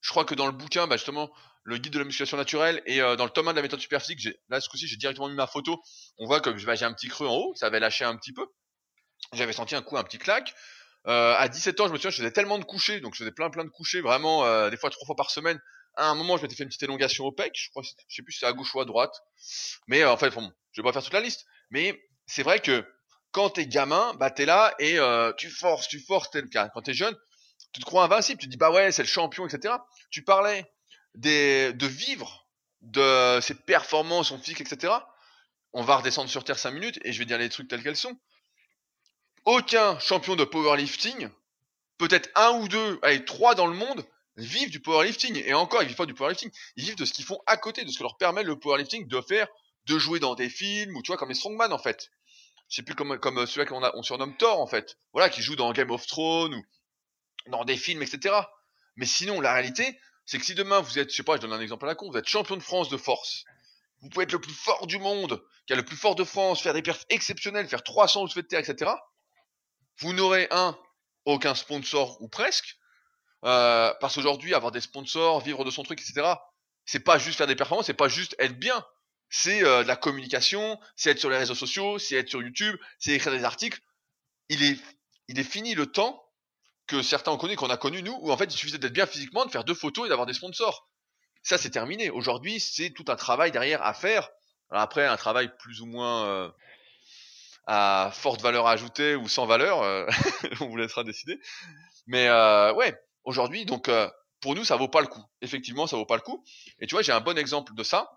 je crois que dans le bouquin, bah justement, le guide de la musculation naturelle et euh, dans le tome 1 de la méthode superphysique, là ce coup-ci j'ai directement mis ma photo. On voit que bah, j'ai un petit creux en haut, ça avait lâché un petit peu. J'avais senti un coup, un petit claque. Euh, à 17 ans, je me souviens, je faisais tellement de couchers, donc je faisais plein plein de couchers, vraiment euh, des fois trois fois par semaine. À un moment, je m'étais fait une petite élongation au pec, je crois, je sais plus si c'est à gauche ou à droite. Mais en fait, bon, je vais pas faire toute la liste. Mais c'est vrai que quand t'es gamin, bah t'es là et tu forces, tu forces. Tel cas. Quand t'es jeune, tu te crois invincible, tu te dis bah ouais, c'est le champion, etc. Tu parlais de vivre de ses performances, son physique, etc. On va redescendre sur Terre 5 minutes et je vais dire les trucs tels qu'elles sont. Aucun champion de powerlifting, peut-être un ou deux, allez, trois dans le monde, vivent du powerlifting. Et encore, ils vivent pas du powerlifting. Ils vivent de ce qu'ils font à côté, de ce que leur permet le powerlifting de faire, de jouer dans des films, ou tu vois, comme les strongman, en fait. Je sais plus comme, comme celui-là qu'on on surnomme Thor, en fait. Voilà, qui joue dans Game of Thrones, ou dans des films, etc. Mais sinon, la réalité, c'est que si demain vous êtes, je sais pas, je donne un exemple à la con, vous êtes champion de France de force, vous pouvez être le plus fort du monde, qui a le plus fort de France, faire des perfs exceptionnels, faire 300 au de terre, etc. Vous n'aurez un, aucun sponsor ou presque, euh, parce qu'aujourd'hui, avoir des sponsors, vivre de son truc, etc. C'est pas juste faire des performances, c'est pas juste être bien. C'est euh, de la communication, c'est être sur les réseaux sociaux, c'est être sur YouTube, c'est écrire des articles. Il est, il est fini le temps que certains ont connu, qu'on a connu nous, où en fait il suffisait d'être bien physiquement, de faire deux photos et d'avoir des sponsors. Ça c'est terminé. Aujourd'hui, c'est tout un travail derrière à faire. Alors après, un travail plus ou moins euh, à forte valeur ajoutée ou sans valeur, euh, on vous laissera décider. Mais euh, ouais, aujourd'hui, donc pour nous, ça vaut pas le coup. Effectivement, ça vaut pas le coup. Et tu vois, j'ai un bon exemple de ça.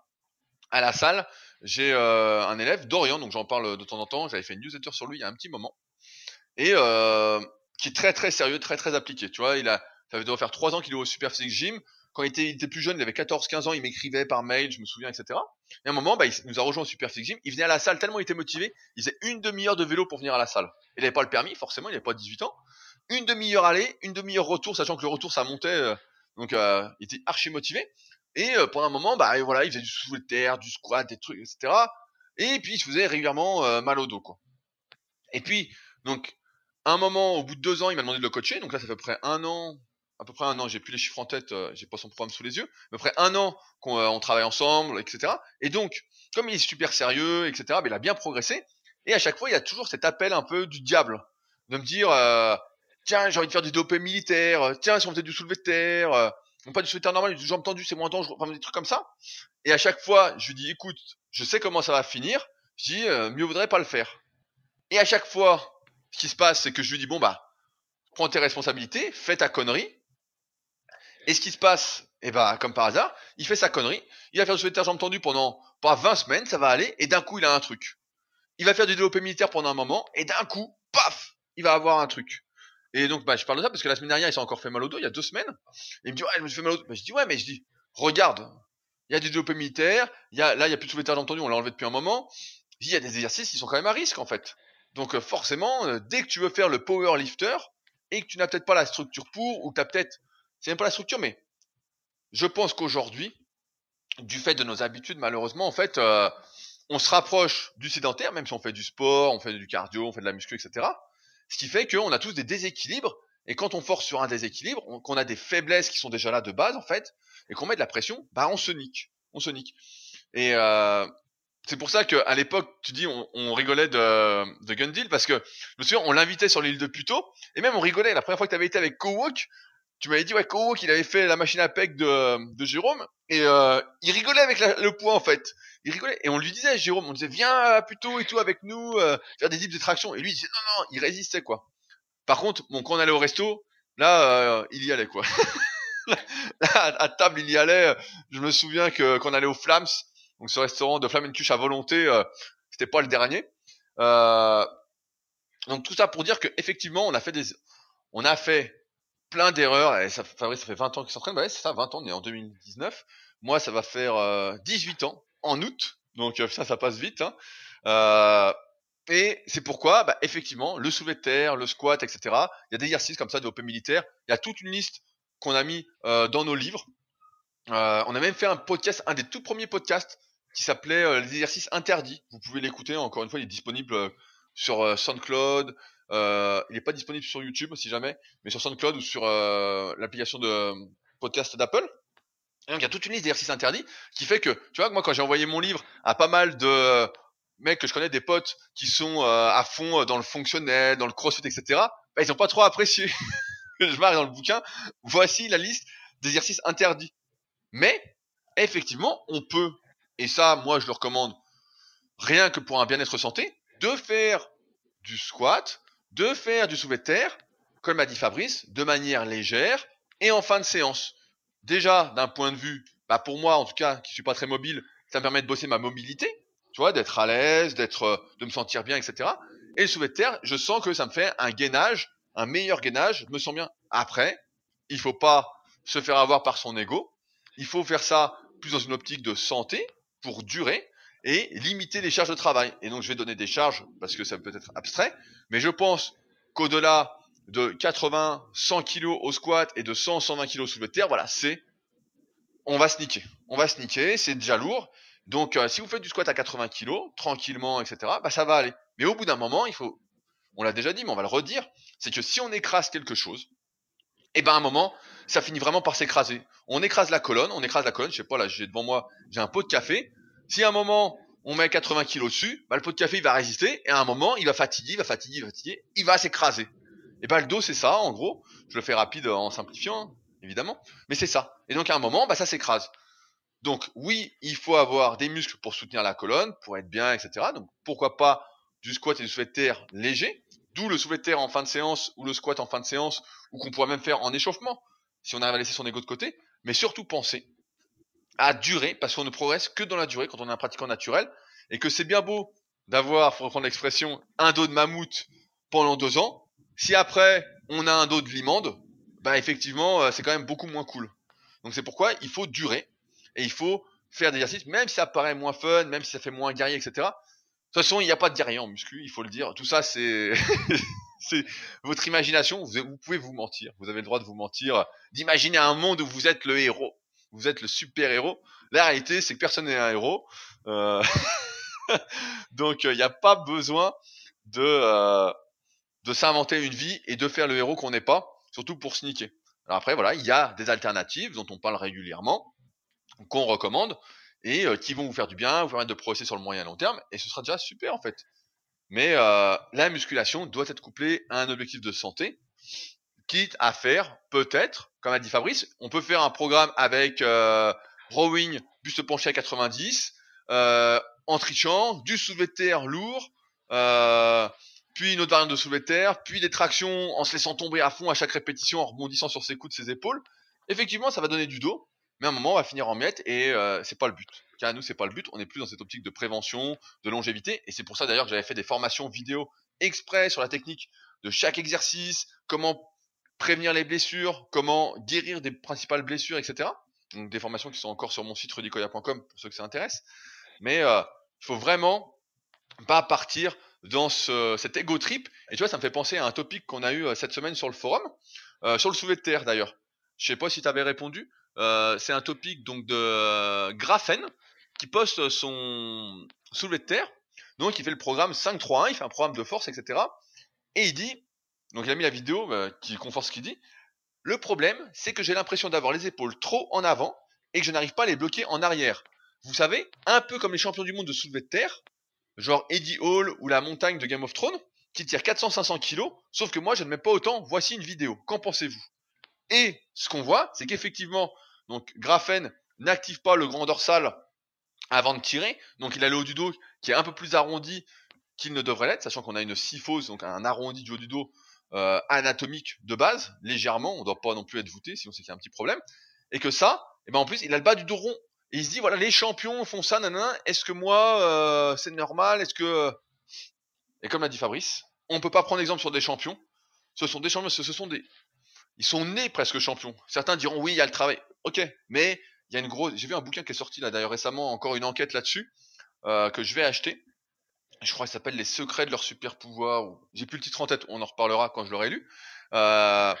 À la salle, j'ai un élève, Dorian, donc j'en parle de temps en temps. J'avais fait une newsletter sur lui il y a un petit moment. Et qui est très très sérieux, très très appliqué. Tu vois, il a, ça doit faire trois ans qu'il est au Super Physique Gym. Quand il était, plus jeune, il avait 14-15 ans, il m'écrivait par mail, je me souviens, etc. Et à un moment, bah, il nous a rejoint au Super Gym. Il venait à la salle tellement il était motivé, il faisait une demi-heure de vélo pour venir à la salle. Il n'avait pas le permis, forcément, il n'avait pas 18 ans. Une demi-heure aller, une demi-heure retour, sachant que le retour ça montait, euh, donc euh, il était archi motivé. Et euh, pendant un moment, bah voilà, il faisait du soulevé de terre, du squat, des trucs, etc. Et puis il se faisait régulièrement mal au dos, quoi. Et puis, donc, un moment, au bout de deux ans, il m'a demandé de le coacher. Donc là, ça fait à peu près un an, à peu près un an. J'ai plus les chiffres en tête, euh, j'ai pas son programme sous les yeux. Peu près un an qu'on euh, travaille ensemble, etc. Et donc, comme il est super sérieux, etc. Ben, il a bien progressé. Et à chaque fois, il y a toujours cet appel un peu du diable, de me dire, euh, tiens, j'ai envie de faire du dopé militaire. Tiens, si on faisait du soulevé de terre, non pas du soulevé de terre normal, du jambes tendues, c'est moins dangereux. Enfin, des trucs comme ça. Et à chaque fois, je lui dis, écoute, je sais comment ça va finir. Je dis, mieux vaudrait pas le faire. Et à chaque fois, ce qui se passe, c'est que je lui dis, bon, bah, prends tes responsabilités, fais ta connerie. Et ce qui se passe, eh bah, comme par hasard, il fait sa connerie, il va faire du soulevé jambes tendues pendant, pas 20 semaines, ça va aller, et d'un coup, il a un truc. Il va faire du développé militaire pendant un moment, et d'un coup, paf, il va avoir un truc. Et donc, bah, je parle de ça parce que la semaine dernière, il s'est encore fait mal au dos, il y a deux semaines. Et il me dit, ouais, je me suis fait mal au dos. Bah, je dis, ouais, mais je dis, regarde, il y a du développé militaire, il y a, là, il y a plus de soulevé jambes tendues, on l'a enlevé depuis un moment. Il y a des exercices qui sont quand même à risque, en fait. Donc euh, forcément, euh, dès que tu veux faire le power lifter et que tu n'as peut-être pas la structure pour, ou que tu as peut-être, c'est même pas la structure, mais je pense qu'aujourd'hui, du fait de nos habitudes, malheureusement, en fait, euh, on se rapproche du sédentaire, même si on fait du sport, on fait du cardio, on fait de la muscu, etc. Ce qui fait qu'on a tous des déséquilibres, et quand on force sur un déséquilibre, qu'on a des faiblesses qui sont déjà là de base, en fait, et qu'on met de la pression, bah on se nique. On se nique. Et euh, c'est pour ça qu'à l'époque, tu dis, on, on rigolait de, de Gundil, parce que, je me souviens, on l'invitait sur l'île de Puto, et même on rigolait, la première fois que tu avais été avec Kowok, tu m'avais dit, ouais, Kowok, il avait fait la machine à PEC de, de Jérôme, et euh, il rigolait avec le poids, en fait. Il rigolait, et on lui disait, Jérôme, on disait, viens Puto et tout avec nous, euh, faire des types de traction, et lui, il disait, non, non, il résistait, quoi. Par contre, bon, quand on allait au resto, là, euh, il y allait, quoi. à table, il y allait. Je me souviens que quand on allait au Flams, donc ce restaurant de Flamencuche à volonté, euh, c'était pas le dernier. Euh, donc tout ça pour dire que effectivement, on a fait plein d'erreurs. Ça, fait 20 ans qu'il s'entraîne. Bah c'est ça, 20 ans. On est en 2019. Moi, ça va faire euh, 18 ans en août. Donc euh, ça, ça passe vite. Hein. Euh, et c'est pourquoi, bah, effectivement, le soulevé terre, le squat, etc. Il y a des exercices comme ça de open militaire. Il y a toute une liste qu'on a mis euh, dans nos livres. Euh, on a même fait un podcast, un des tout premiers podcasts qui s'appelait euh, les exercices interdits. Vous pouvez l'écouter. Encore une fois, il est disponible euh, sur euh, SoundCloud. il n'est pas disponible sur YouTube si jamais, mais sur SoundCloud ou sur l'application de podcast d'Apple. Et donc il y a toute une liste d'exercices interdits qui fait que, tu vois, moi quand j'ai envoyé mon livre à pas mal de mecs que je connais, des potes qui sont à fond dans le fonctionnel, dans le crossfit, etc., bah, ils n'ont pas trop apprécié. je marque dans le bouquin, voici la liste d'exercices interdits. Mais, effectivement, on peut et ça, moi, je le recommande rien que pour un bien-être santé, de faire du squat, de faire du soulevé de terre, comme m'a dit Fabrice, de manière légère et en fin de séance. Déjà, d'un point de vue, bah pour moi en tout cas, qui suis pas très mobile, ça me permet de bosser ma mobilité, tu vois, d'être à l'aise, d'être, euh, de me sentir bien, etc. Et le soulevé de terre, je sens que ça me fait un gainage, un meilleur gainage, je me sens bien. Après, il faut pas se faire avoir par son ego. Il faut faire ça plus dans une optique de santé, pour durer et limiter les charges de travail. Et donc je vais donner des charges parce que ça peut être abstrait, mais je pense qu'au-delà de 80, 100 kg au squat et de 100, 120 kg sous le terre, voilà, c'est on va sniquer. On va sniquer, c'est déjà lourd. Donc euh, si vous faites du squat à 80 kg, tranquillement, etc., bah ça va aller. Mais au bout d'un moment, il faut, on l'a déjà dit, mais on va le redire, c'est que si on écrase quelque chose, et eh ben à un moment, ça finit vraiment par s'écraser. On écrase la colonne, on écrase la colonne, je sais pas là, j'ai devant moi, j'ai un pot de café. Si à un moment on met 80 kg dessus, bah, le pot de café il va résister et à un moment il va fatiguer, il va fatiguer, il va fatiguer, il va s'écraser. Et ben le dos c'est ça en gros. Je le fais rapide en simplifiant hein, évidemment, mais c'est ça. Et donc à un moment bah ça s'écrase. Donc oui, il faut avoir des muscles pour soutenir la colonne, pour être bien, etc. Donc pourquoi pas du squat et du soulevé de terre léger, d'où le soulevé de terre en fin de séance ou le squat en fin de séance, ou qu'on pourrait même faire en échauffement si on arrive à laisser son ego de côté, mais surtout penser à durer, parce qu'on ne progresse que dans la durée quand on est un pratiquant naturel, et que c'est bien beau d'avoir, pour reprendre l'expression, un dos de mammouth pendant deux ans, si après on a un dos de limande, bah effectivement euh, c'est quand même beaucoup moins cool. Donc c'est pourquoi il faut durer, et il faut faire des exercices, même si ça paraît moins fun, même si ça fait moins guerrier, etc. De toute façon, il n'y a pas de guerrier en muscu, il faut le dire. Tout ça, c'est c'est votre imagination. Vous, pouvez vous mentir. Vous avez le droit de vous mentir, d'imaginer un monde où vous êtes le héros. Vous êtes le super héros. La réalité, c'est que personne n'est un héros. Euh... Donc, il euh, n'y a pas besoin de euh, de s'inventer une vie et de faire le héros qu'on n'est pas, surtout pour sneaker. Alors après, voilà, il y a des alternatives dont on parle régulièrement, qu'on recommande et qui vont vous faire du bien, vous permettre de progresser sur le moyen et long terme, et ce sera déjà super en fait. Mais euh, la musculation doit être couplée à un objectif de santé, quitte à faire peut-être, comme a dit Fabrice, on peut faire un programme avec euh, rowing, buste penché à 90, euh, en trichant, du soulevé de terre lourd, euh, puis une autre variante de soulevé de terre, puis des tractions en se laissant tomber à fond à chaque répétition, en rebondissant sur ses coudes, ses épaules. Effectivement, ça va donner du dos, mais à un moment, on va finir en miettes et euh, c'est pas le but. Car à nous, c'est pas le but. On est plus dans cette optique de prévention, de longévité. Et c'est pour ça d'ailleurs que j'avais fait des formations vidéo exprès sur la technique de chaque exercice, comment prévenir les blessures, comment guérir des principales blessures, etc. Donc des formations qui sont encore sur mon site rudicoya.com pour ceux que ça intéresse. Mais euh, il faut vraiment pas partir dans ce, cet ego trip. Et tu vois, ça me fait penser à un topic qu'on a eu euh, cette semaine sur le forum, euh, sur le soulevé de terre d'ailleurs. Je sais pas si tu avais répondu. Euh, c'est un topic donc de euh, Graphène qui poste son soulevé de terre. Donc il fait le programme 5-3-1, il fait un programme de force, etc. Et il dit Donc il a mis la vidéo euh, qui conforte ce qu'il dit. Le problème, c'est que j'ai l'impression d'avoir les épaules trop en avant et que je n'arrive pas à les bloquer en arrière. Vous savez, un peu comme les champions du monde de soulevé de terre, genre Eddie Hall ou la montagne de Game of Thrones, qui tire 400-500 kilos, sauf que moi je ne mets pas autant, voici une vidéo, qu'en pensez-vous? Et ce qu'on voit, c'est qu'effectivement, donc Grafen n'active pas le grand dorsal avant de tirer, donc il a le haut du dos qui est un peu plus arrondi qu'il ne devrait l'être, sachant qu'on a une syphose, donc un arrondi du haut du dos euh, anatomique de base, légèrement, on ne doit pas non plus être voûté, sinon c'est qu'il y a un petit problème, et que ça, eh ben en plus il a le bas du dos rond, et il se dit voilà les champions font ça, nanana, est-ce que moi euh, c'est normal, est-ce que et comme l'a dit Fabrice, on peut pas prendre exemple sur des champions. Ce sont des champions, ce sont des, ils sont nés presque champions. Certains diront oui, il y a le travail. Ok, mais il y a une grosse. J'ai vu un bouquin qui est sorti là d'ailleurs récemment, encore une enquête là-dessus euh, que je vais acheter. Je crois qu'il s'appelle Les secrets de leur super pouvoir. J'ai plus le titre en tête. On en reparlera quand je l'aurai lu. Euh,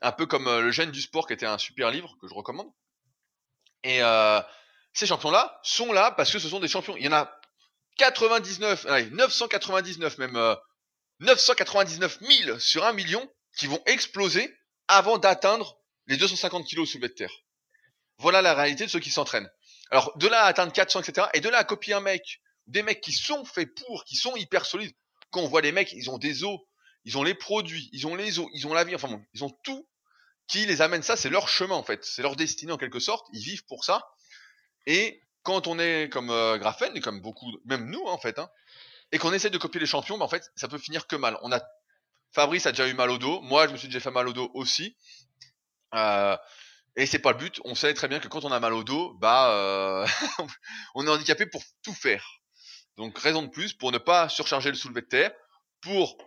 un peu comme euh, Le gène du sport, qui était un super livre que je recommande. Et ces champions-là sont là parce que ce sont des champions. Il y en a 99, allez, 999 même, 999 euh, 000 sur un million qui vont exploser avant d'atteindre les 250 kilos soulevé de terre. Voilà la réalité de ceux qui s'entraînent. Alors, de là à atteindre 400, etc., et de là à copier un mec, des mecs qui sont faits pour, qui sont hyper solides. Quand on voit les mecs, ils ont des os, ils ont les produits, ils ont les os, ils ont la vie, enfin bon, ils ont tout qui les amène ça, c'est leur chemin en fait, c'est leur destinée en quelque sorte, ils vivent pour ça. Et quand on est comme euh, et comme beaucoup, même nous en fait, hein, et qu'on essaie de copier les champions, ben en fait, ça peut finir que mal. On a Fabrice a déjà eu mal au dos, moi je me suis déjà fait mal au dos aussi. Euh, et c'est pas le but. On sait très bien que quand on a mal au dos, bah, euh, on est handicapé pour tout faire. Donc raison de plus pour ne pas surcharger le soulevé de terre, pour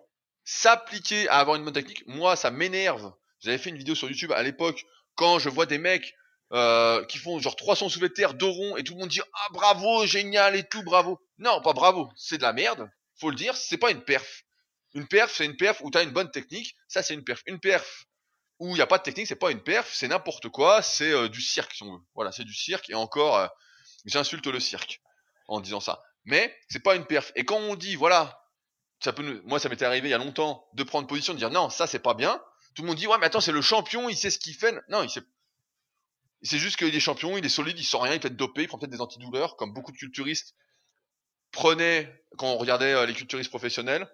s'appliquer à avoir une bonne technique. Moi, ça m'énerve. J'avais fait une vidéo sur YouTube à l'époque quand je vois des mecs euh, qui font genre 300 soulevés de terre, dos rond, et tout le monde dit ah bravo, génial et tout, bravo. Non, pas bravo, c'est de la merde. Faut le dire, c'est pas une perf. Une perf, c'est une perf où t'as une bonne technique. Ça, c'est une perf. Une perf où il n'y a pas de technique, c'est pas une perf, c'est n'importe quoi. C'est euh, du cirque, si on veut. Voilà, c'est du cirque. Et encore, euh, j'insulte le cirque en disant ça. Mais c'est pas une perf. Et quand on dit voilà, ça peut, moi, ça m'était arrivé il y a longtemps de prendre position, de dire non, ça c'est pas bien. Tout le monde dit ouais, mais attends, c'est le champion, il sait ce qu'il fait. Non, il sait c'est juste qu'il est champion, il est solide, il sent rien, il peut être dopé, il prend peut-être des antidouleurs, comme beaucoup de culturistes prenaient quand on regardait euh, les culturistes professionnels.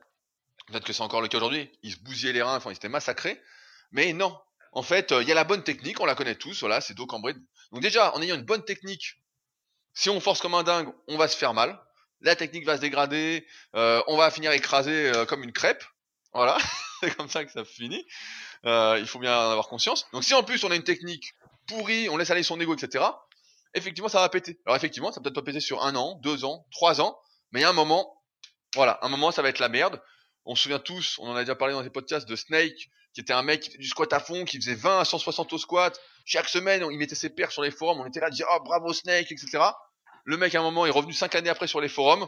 Peut-être que c'est encore le cas aujourd'hui. Ils se bousillaient les reins, ils étaient massacrés. Mais non. En fait, euh, il y a la bonne technique, on la connaît tous, voilà, c'est dos cambré. Donc déjà, en ayant une bonne technique, si on force comme un dingue, on va se faire mal. La technique va se dégrader, euh, on va finir écrasé comme une crêpe. Voilà, c'est comme ça que ça finit. il faut bien en avoir conscience. Donc si en plus on a une technique pourri, on laisse aller son ego, etc. Effectivement, ça va péter. Alors effectivement, ça peut-être pas péter sur un an, deux ans, trois ans, mais il y a un moment, voilà, un moment, ça va être la merde. On se souvient tous, on en a déjà parlé dans des podcasts de Snake, qui était un mec qui du squat à fond, qui faisait 20 à 160 au squat. Chaque semaine, il mettait ses pairs sur les forums, on était là dire, oh bravo Snake, etc. Le mec, à un moment, est revenu cinq années après sur les forums,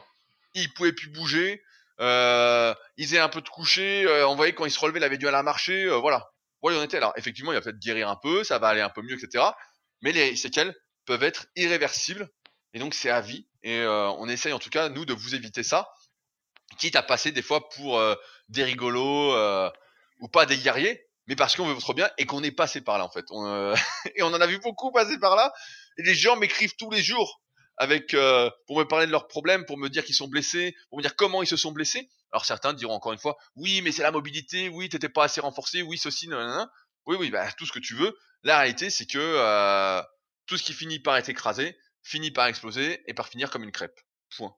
il pouvait plus bouger, euh, il faisait un peu de coucher, euh, on voyait quand il se relevait, il avait du mal à marcher, euh, voilà voilà, on était. Alors, effectivement, il va peut-être guérir un peu, ça va aller un peu mieux, etc. Mais les séquelles peuvent être irréversibles. Et donc, c'est à vie. Et euh, on essaye, en tout cas, nous, de vous éviter ça. Quitte à passer des fois pour euh, des rigolos euh, ou pas des guerriers, mais parce qu'on veut votre bien et qu'on est passé par là, en fait. et on en a vu beaucoup passer par là. Et les gens m'écrivent tous les jours avec pour me parler de leurs problèmes, pour me dire qu'ils sont blessés, pour me dire comment ils se sont blessés. Alors certains diront encore une fois, oui, mais c'est la mobilité, oui, t'étais pas assez renforcé, oui, ceci, nanana. Oui, oui, bah, tout ce que tu veux. La réalité, c'est que euh, tout ce qui finit par être écrasé, finit par exploser et par finir comme une crêpe. Point.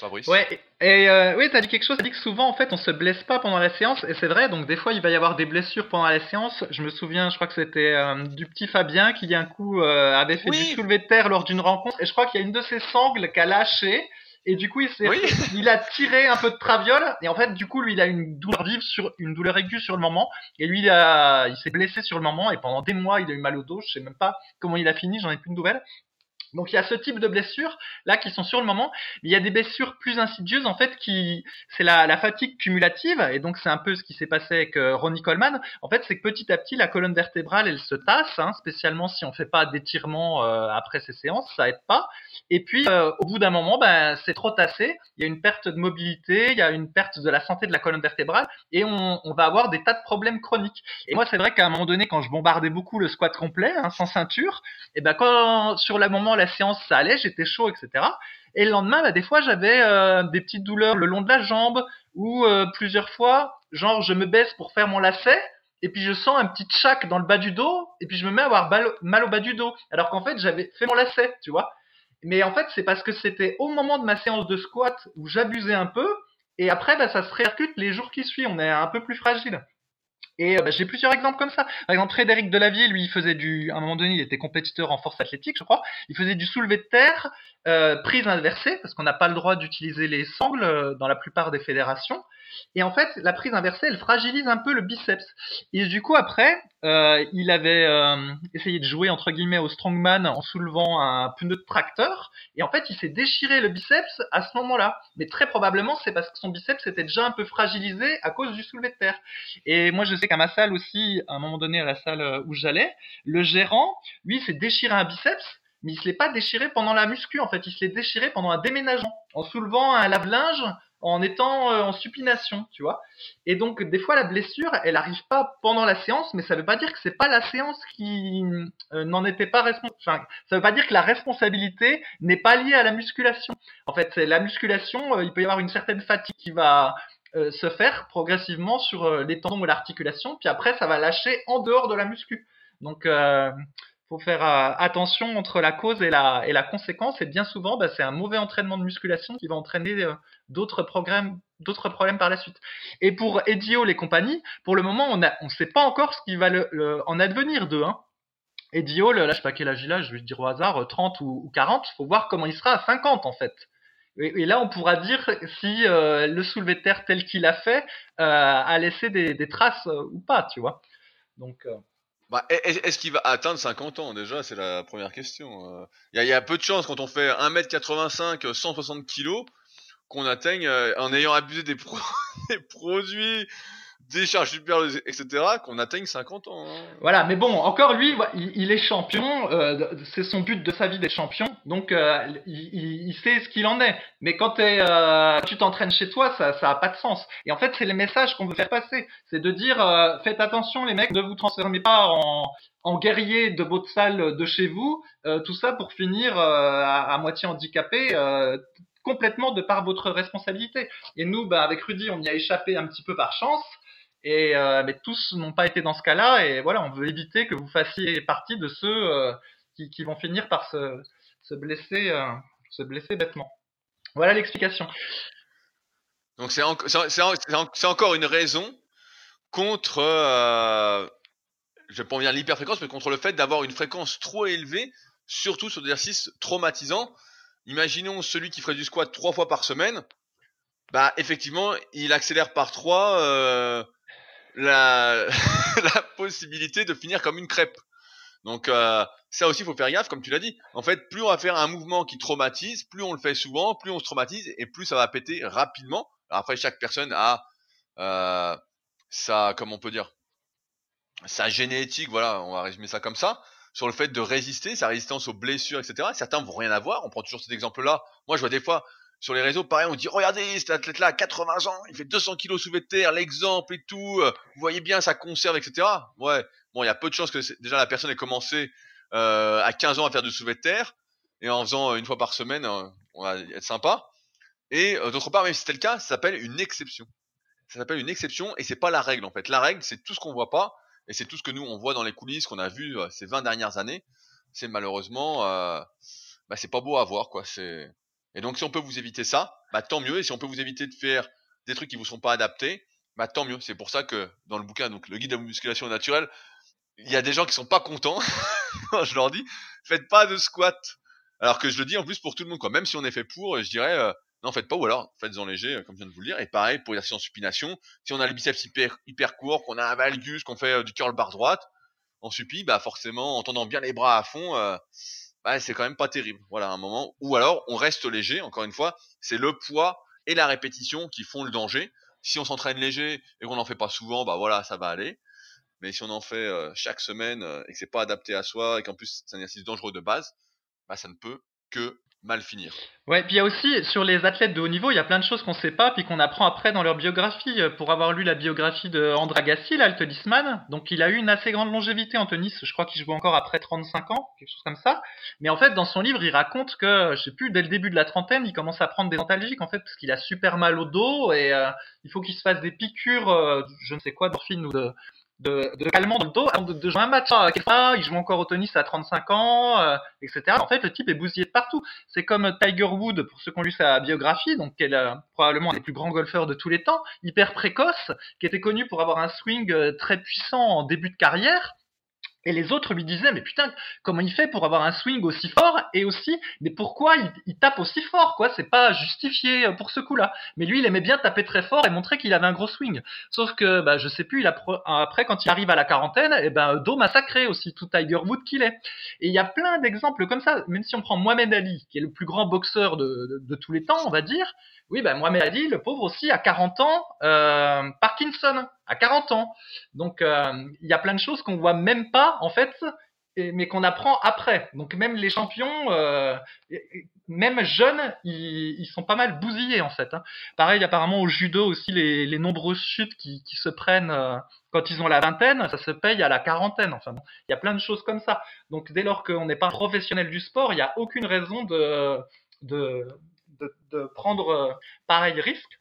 Fabrice Ouais, et euh, oui, t'as dit quelque chose, t'as dit que souvent, en fait, on se blesse pas pendant la séance, et c'est vrai, donc des fois, il va y avoir des blessures pendant la séance. Je me souviens, je crois que c'était euh, du petit Fabien qui, un coup, euh, avait fait du soulevé de terre lors d'une rencontre, et je crois qu'il y a une de ses sangles qui a lâché, et du coup, il, il a tiré un peu de traviole. Et en fait, du coup, lui, il a une douleur vive sur une douleur aiguë sur le moment. Et lui, il, a, il s'est blessé sur le moment. Et pendant des mois, il a eu mal au dos. Je sais même pas comment il a fini. J'en ai plus de nouvelles. Donc il y a ce type de blessures là qui sont sur le moment. Mais il y a des blessures plus insidieuses en fait qui c'est la, la, fatigue cumulative et donc c'est un peu ce qui s'est passé avec euh, Ronnie Coleman. En fait c'est que petit à petit la colonne vertébrale elle se tasse, hein, spécialement si on fait pas d'étirement euh, après ces séances, ça aide pas. Et puis euh, au bout d'un moment ben c'est trop tassé, il y a une perte de mobilité, il y a une perte de la santé de la colonne vertébrale et on, on va avoir des tas de problèmes chroniques. Et moi c'est vrai qu'à un moment donné quand je bombardais beaucoup le squat complet hein, sans ceinture, et ben quand sur le moment séance ça allait, j'étais chaud, etc. Et le lendemain, bah, des fois, j'avais euh, des petites douleurs le long de la jambe ou euh, plusieurs fois, genre je me baisse pour faire mon lacet et puis je sens un petit tchac dans le bas du dos et puis je me mets à avoir mal au bas du dos alors qu'en fait j'avais fait mon lacet, tu vois. Mais en fait, c'est parce que c'était au moment de ma séance de squat où j'abusais un peu et après, bah, ça se répercute les jours qui suivent. On est un peu plus fragile. Et euh, bah, j'ai plusieurs exemples comme ça. Par exemple, Frédéric Delavier, lui, faisait du, à un moment donné, il était compétiteur en force athlétique, je crois. Il faisait du soulevé de terre, euh, prise inversée, parce qu'on n'a pas le droit d'utiliser les sangles euh, dans la plupart des fédérations. Et en fait, la prise inversée, elle fragilise un peu le biceps. Et du coup, après, euh, il avait euh, essayé de jouer entre guillemets au strongman en soulevant un pneu de tracteur. Et en fait, il s'est déchiré le biceps à ce moment-là. Mais très probablement, c'est parce que son biceps était déjà un peu fragilisé à cause du soulevé de terre. Et moi, je sais qu'à ma salle aussi, à un moment donné, à la salle où j'allais, le gérant, lui, s'est déchiré un biceps mais il se l'est pas déchiré pendant la muscu en fait, il se l'est déchiré pendant un déménagement en soulevant un lave-linge en étant euh, en supination, tu vois. Et donc des fois la blessure, elle arrive pas pendant la séance, mais ça veut pas dire que c'est pas la séance qui euh, n'en était pas responsable. Enfin, ça veut pas dire que la responsabilité n'est pas liée à la musculation. En fait, c'est la musculation, euh, il peut y avoir une certaine fatigue qui va se faire progressivement sur les tendons ou l'articulation, puis après ça va lâcher en dehors de la muscu. Donc faire attention entre la cause et la, et la conséquence. Et bien souvent, bah, c'est un mauvais entraînement de musculation qui va entraîner d'autres problèmes, d'autres problèmes par la suite. Et pour Edio les compagnies, pour le moment, on ne sait pas encore ce qui va en advenir d'eux. Hein. Edio, là, je sais pas quel âge il a, je vais dire au hasard, 30 ou, 40, faut voir comment il sera à 50 en fait. Et, là, on pourra dire si euh, le soulevé de terre tel qu'il a fait euh, a laissé des, traces euh, ou pas, tu vois. Donc. Bah, est-ce qu'il va atteindre 50 ans déjà C'est la première question. Il y, a peu de chance quand on fait 1m85, 160 kg qu'on atteigne euh, en ayant abusé des produits des charges super, etc., qu'on atteigne 50 ans. Hein. Voilà, mais bon, encore lui, il, est champion, euh, c'est son but de sa vie d'être champion, donc euh, il, il, sait ce qu'il en est. Mais quand euh, tu t'entraînes chez toi, ça n'a pas de sens. Et en fait, c'est le message qu'on veut faire passer, c'est de dire, faites attention les mecs, ne vous transformez pas en, en guerrier de votre salle de chez vous, tout ça pour finir à, à, moitié handicapé complètement de par votre responsabilité. Et nous, bah, avec Rudy, on y a échappé un petit peu par chance. Et euh, mais tous n'ont pas été dans ce cas-là. Et voilà, on veut éviter que vous fassiez partie de ceux euh, qui, vont finir par se, se blesser, euh, se blesser bêtement. Voilà l'explication. Donc c'est en, encore une raison contre, je vais pas en dire l'hyperfréquence, mais contre le fait d'avoir une fréquence trop élevée, surtout sur des exercices traumatisants imaginons celui qui ferait du squat trois fois par semaine, bah effectivement, il accélère par trois la, possibilité de finir comme une crêpe. Donc euh, ça aussi, il faut faire gaffe, comme tu l'as dit. En fait, plus on va faire un mouvement qui traumatise, plus on le fait souvent, plus on se traumatise et plus ça va péter rapidement. après, chaque personne a euh, sa, on peut dire, sa génétique. Voilà, on va résumer ça comme ça sur le fait de résister, sa résistance aux blessures, etc. Certains vont rien avoir. On prend toujours cet exemple-là. Moi, je vois des fois sur les réseaux, pareil, on dit regardez cet athlète-là, 80 ans, il fait 200 kilos soulevé de terre, l'exemple et tout. Euh, vous voyez bien, ça conserve, etc. Ouais. Bon, il y a peu de chances que déjà la personne ait commencé euh, à 15 ans à faire du soulevé de terre et en faisant euh, une fois par semaine, on va être sympa. Et d'autre part, même si c'était le cas, ça s'appelle une exception. Ça s'appelle une exception et c'est pas la règle en fait. La règle, c'est tout ce qu'on voit pas et c'est tout ce que nous on voit dans les coulisses qu'on a vu ces 20 dernières années. C'est malheureusement, bah, c'est pas beau à voir quoi. C'est et donc si on peut vous éviter ça, bah tant mieux. Et si on peut vous éviter de faire des trucs qui vous sont pas adaptés, bah tant mieux. C'est pour ça que dans le bouquin, donc le guide de la musculation naturelle, il y a des gens qui sont pas contents. je leur dis, faites pas de squat. Alors que je le dis en plus pour tout le monde quoi. Même si on est fait pour, je dirais, euh, non, faites pas, ou alors faites-en léger, euh, comme je viens de vous le dire. Et pareil, pour l'exercice en supination, si on a le biceps hyper, hyper court, qu'on a un valgus, qu'on fait euh, du curl barre droite, en supi, bah forcément, en tendant bien les bras à fond, euh, bah, c'est quand même pas terrible. Voilà, un moment. Ou alors, on reste léger. Encore une fois, c'est le poids et la répétition qui font le danger. Si on s'entraîne léger et qu'on n'en fait pas souvent, bah voilà, ça va aller. Mais si on en fait euh, chaque semaine euh, et que c'est pas adapté à soi et qu'en plus c'est un exercice dangereux de base, bah ça ne peut que mal finir. Ouais, puis il y a aussi sur les athlètes de haut niveau, il y a plein de choses qu'on sait pas puis qu'on apprend après dans leur biographie. Euh, pour avoir lu la biographie de André Agassi, là, le tennisman, donc il a eu une assez grande longévité en tennis. Je crois qu'il joue encore après 35 ans, quelque chose comme ça. Mais en fait, dans son livre, il raconte que, je sais plus, dès le début de la trentaine, il commence à prendre des antalgiques en fait parce qu'il a super mal au dos et il faut qu'il se fasse des piqûres, je ne sais quoi, d'orphine ou de de, de dans le dos avant de, jouer un match. Ah, il joue encore au tennis à 35 ans, euh, etc. En fait, le type est bousillé de partout. C'est comme Tiger Wood, pour ceux qui ont lu sa biographie, donc qui est probablement un des plus grands golfeurs de tous les temps, hyper précoce, qui était connu pour avoir un swing euh, très puissant en début de carrière et les autres lui disaient, mais putain, comment il fait pour avoir un swing aussi fort Et aussi, mais pourquoi il, tape aussi fort quoi? C'est pas justifié euh, pour ce coup-là. Mais lui, il aimait bien taper très fort et montrer qu'il avait un gros swing. Sauf que, bah, je sais plus, il a après, quand il arrive à la quarantaine, et eh ben, dos massacré aussi, tout Tiger Wood qu'il est. Et il y a plein d'exemples comme ça. Même si on prend Mohamed Ali, qui est le plus grand boxeur de, de tous les temps, on va dire, oui, ben Mohamed Ali, le pauvre aussi, à 40 ans, euh, Parkinson, à 40 ans. Donc, euh, il y a plein de choses qu'on voit même pas, en fait, mais qu'on apprend après. Donc, même les champions, euh, même jeunes, ils, sont pas mal bousillés, en fait. Hein. Pareil, apparemment, au judo aussi, les, nombreuses chutes qui, qui se prennent euh, quand ils ont la vingtaine, ça se paye à la quarantaine. Enfin, il y a plein de choses comme ça. Donc, dès lors qu'on n'est pas professionnel du sport, il n'y a aucune raison de, de de, prendre euh, pareil risque.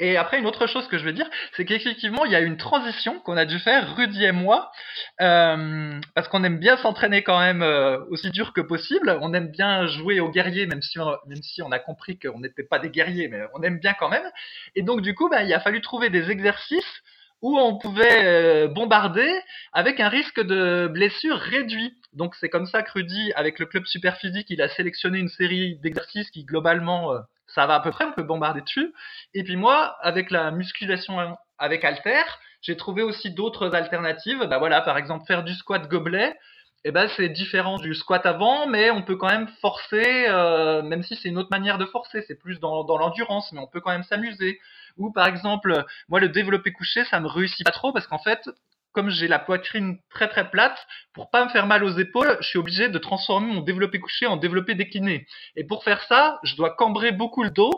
Et après, une autre chose que je veux dire, c'est qu'effectivement, il y a une transition qu'on a dû faire, Rudy et moi, euh, parce qu'on aime bien s'entraîner quand même euh, aussi dur que possible. On aime bien jouer aux guerriers, même si on, même si on a compris qu'on n'était pas des guerriers, mais on aime bien quand même. Et donc, du coup, bah, il a fallu trouver des exercices où on pouvait bombarder avec un risque de blessure réduit. Donc c'est comme ça que Rudy, avec le club Superphysique, il a sélectionné une série d'exercices qui globalement euh, ça va à peu près, on peut bombarder dessus. Et puis moi, avec la musculation avec Alter, j'ai trouvé aussi d'autres alternatives. Bah voilà, par exemple faire du squat gobelet. Eh ben c'est différent du squat avant, mais on peut quand même forcer, euh, même si c'est une autre manière de forcer, c'est plus dans, dans l'endurance, mais on peut quand même s'amuser. Ou par exemple, moi le développé couché, ça me réussit pas trop parce qu'en fait, comme j'ai la poitrine très très plate, pour pas me faire mal aux épaules, je suis obligé de transformer mon développé couché en développé décliné. Et pour faire ça, je dois cambrer beaucoup le dos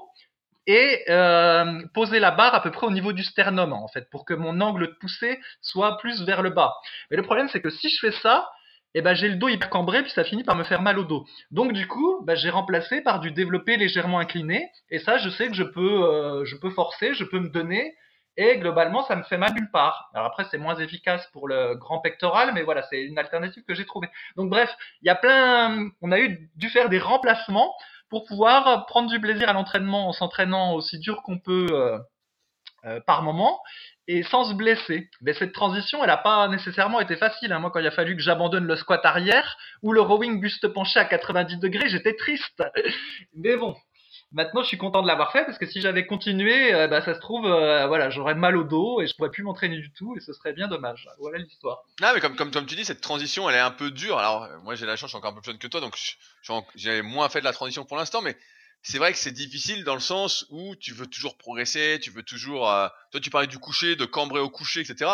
et euh, poser la barre à peu près au niveau du sternum en fait, pour que mon angle de poussée soit plus vers le bas. Mais le problème c'est que si je fais ça, eh ben j'ai le dos hyper cambré puis ça finit par me faire mal au dos. Donc du coup, ben, j'ai remplacé par du développé légèrement incliné et ça je sais que je peux euh, je peux forcer, je peux me donner et globalement, ça me fait mal nulle part. Alors après, c'est moins efficace pour le grand pectoral, mais voilà, c'est une alternative que j'ai trouvée. Donc bref, il y a plein, on a eu dû faire des remplacements pour pouvoir prendre du plaisir à l'entraînement en s'entraînant aussi dur qu'on peut euh, euh, par moment et sans se blesser. Mais cette transition, elle n'a pas nécessairement été facile. Hein. Moi, quand il a fallu que j'abandonne le squat arrière ou le rowing buste penché à 90 degrés, j'étais triste. Mais bon, Maintenant, je suis content de l'avoir fait parce que si j'avais continué, euh, bah, ça se trouve, euh, voilà, j'aurais mal au dos et je pourrais plus m'entraîner du tout et ce serait bien dommage. Voilà l'histoire. Non, mais comme, comme, comme tu dis, cette transition, elle est un peu dure. Alors, euh, moi, j'ai la chance, je suis encore un peu plus jeune que toi, donc j'ai moins fait de la transition pour l'instant, mais c'est vrai que c'est difficile dans le sens où tu veux toujours progresser, tu veux toujours. toi, tu parlais du coucher, de cambrer au coucher, etc.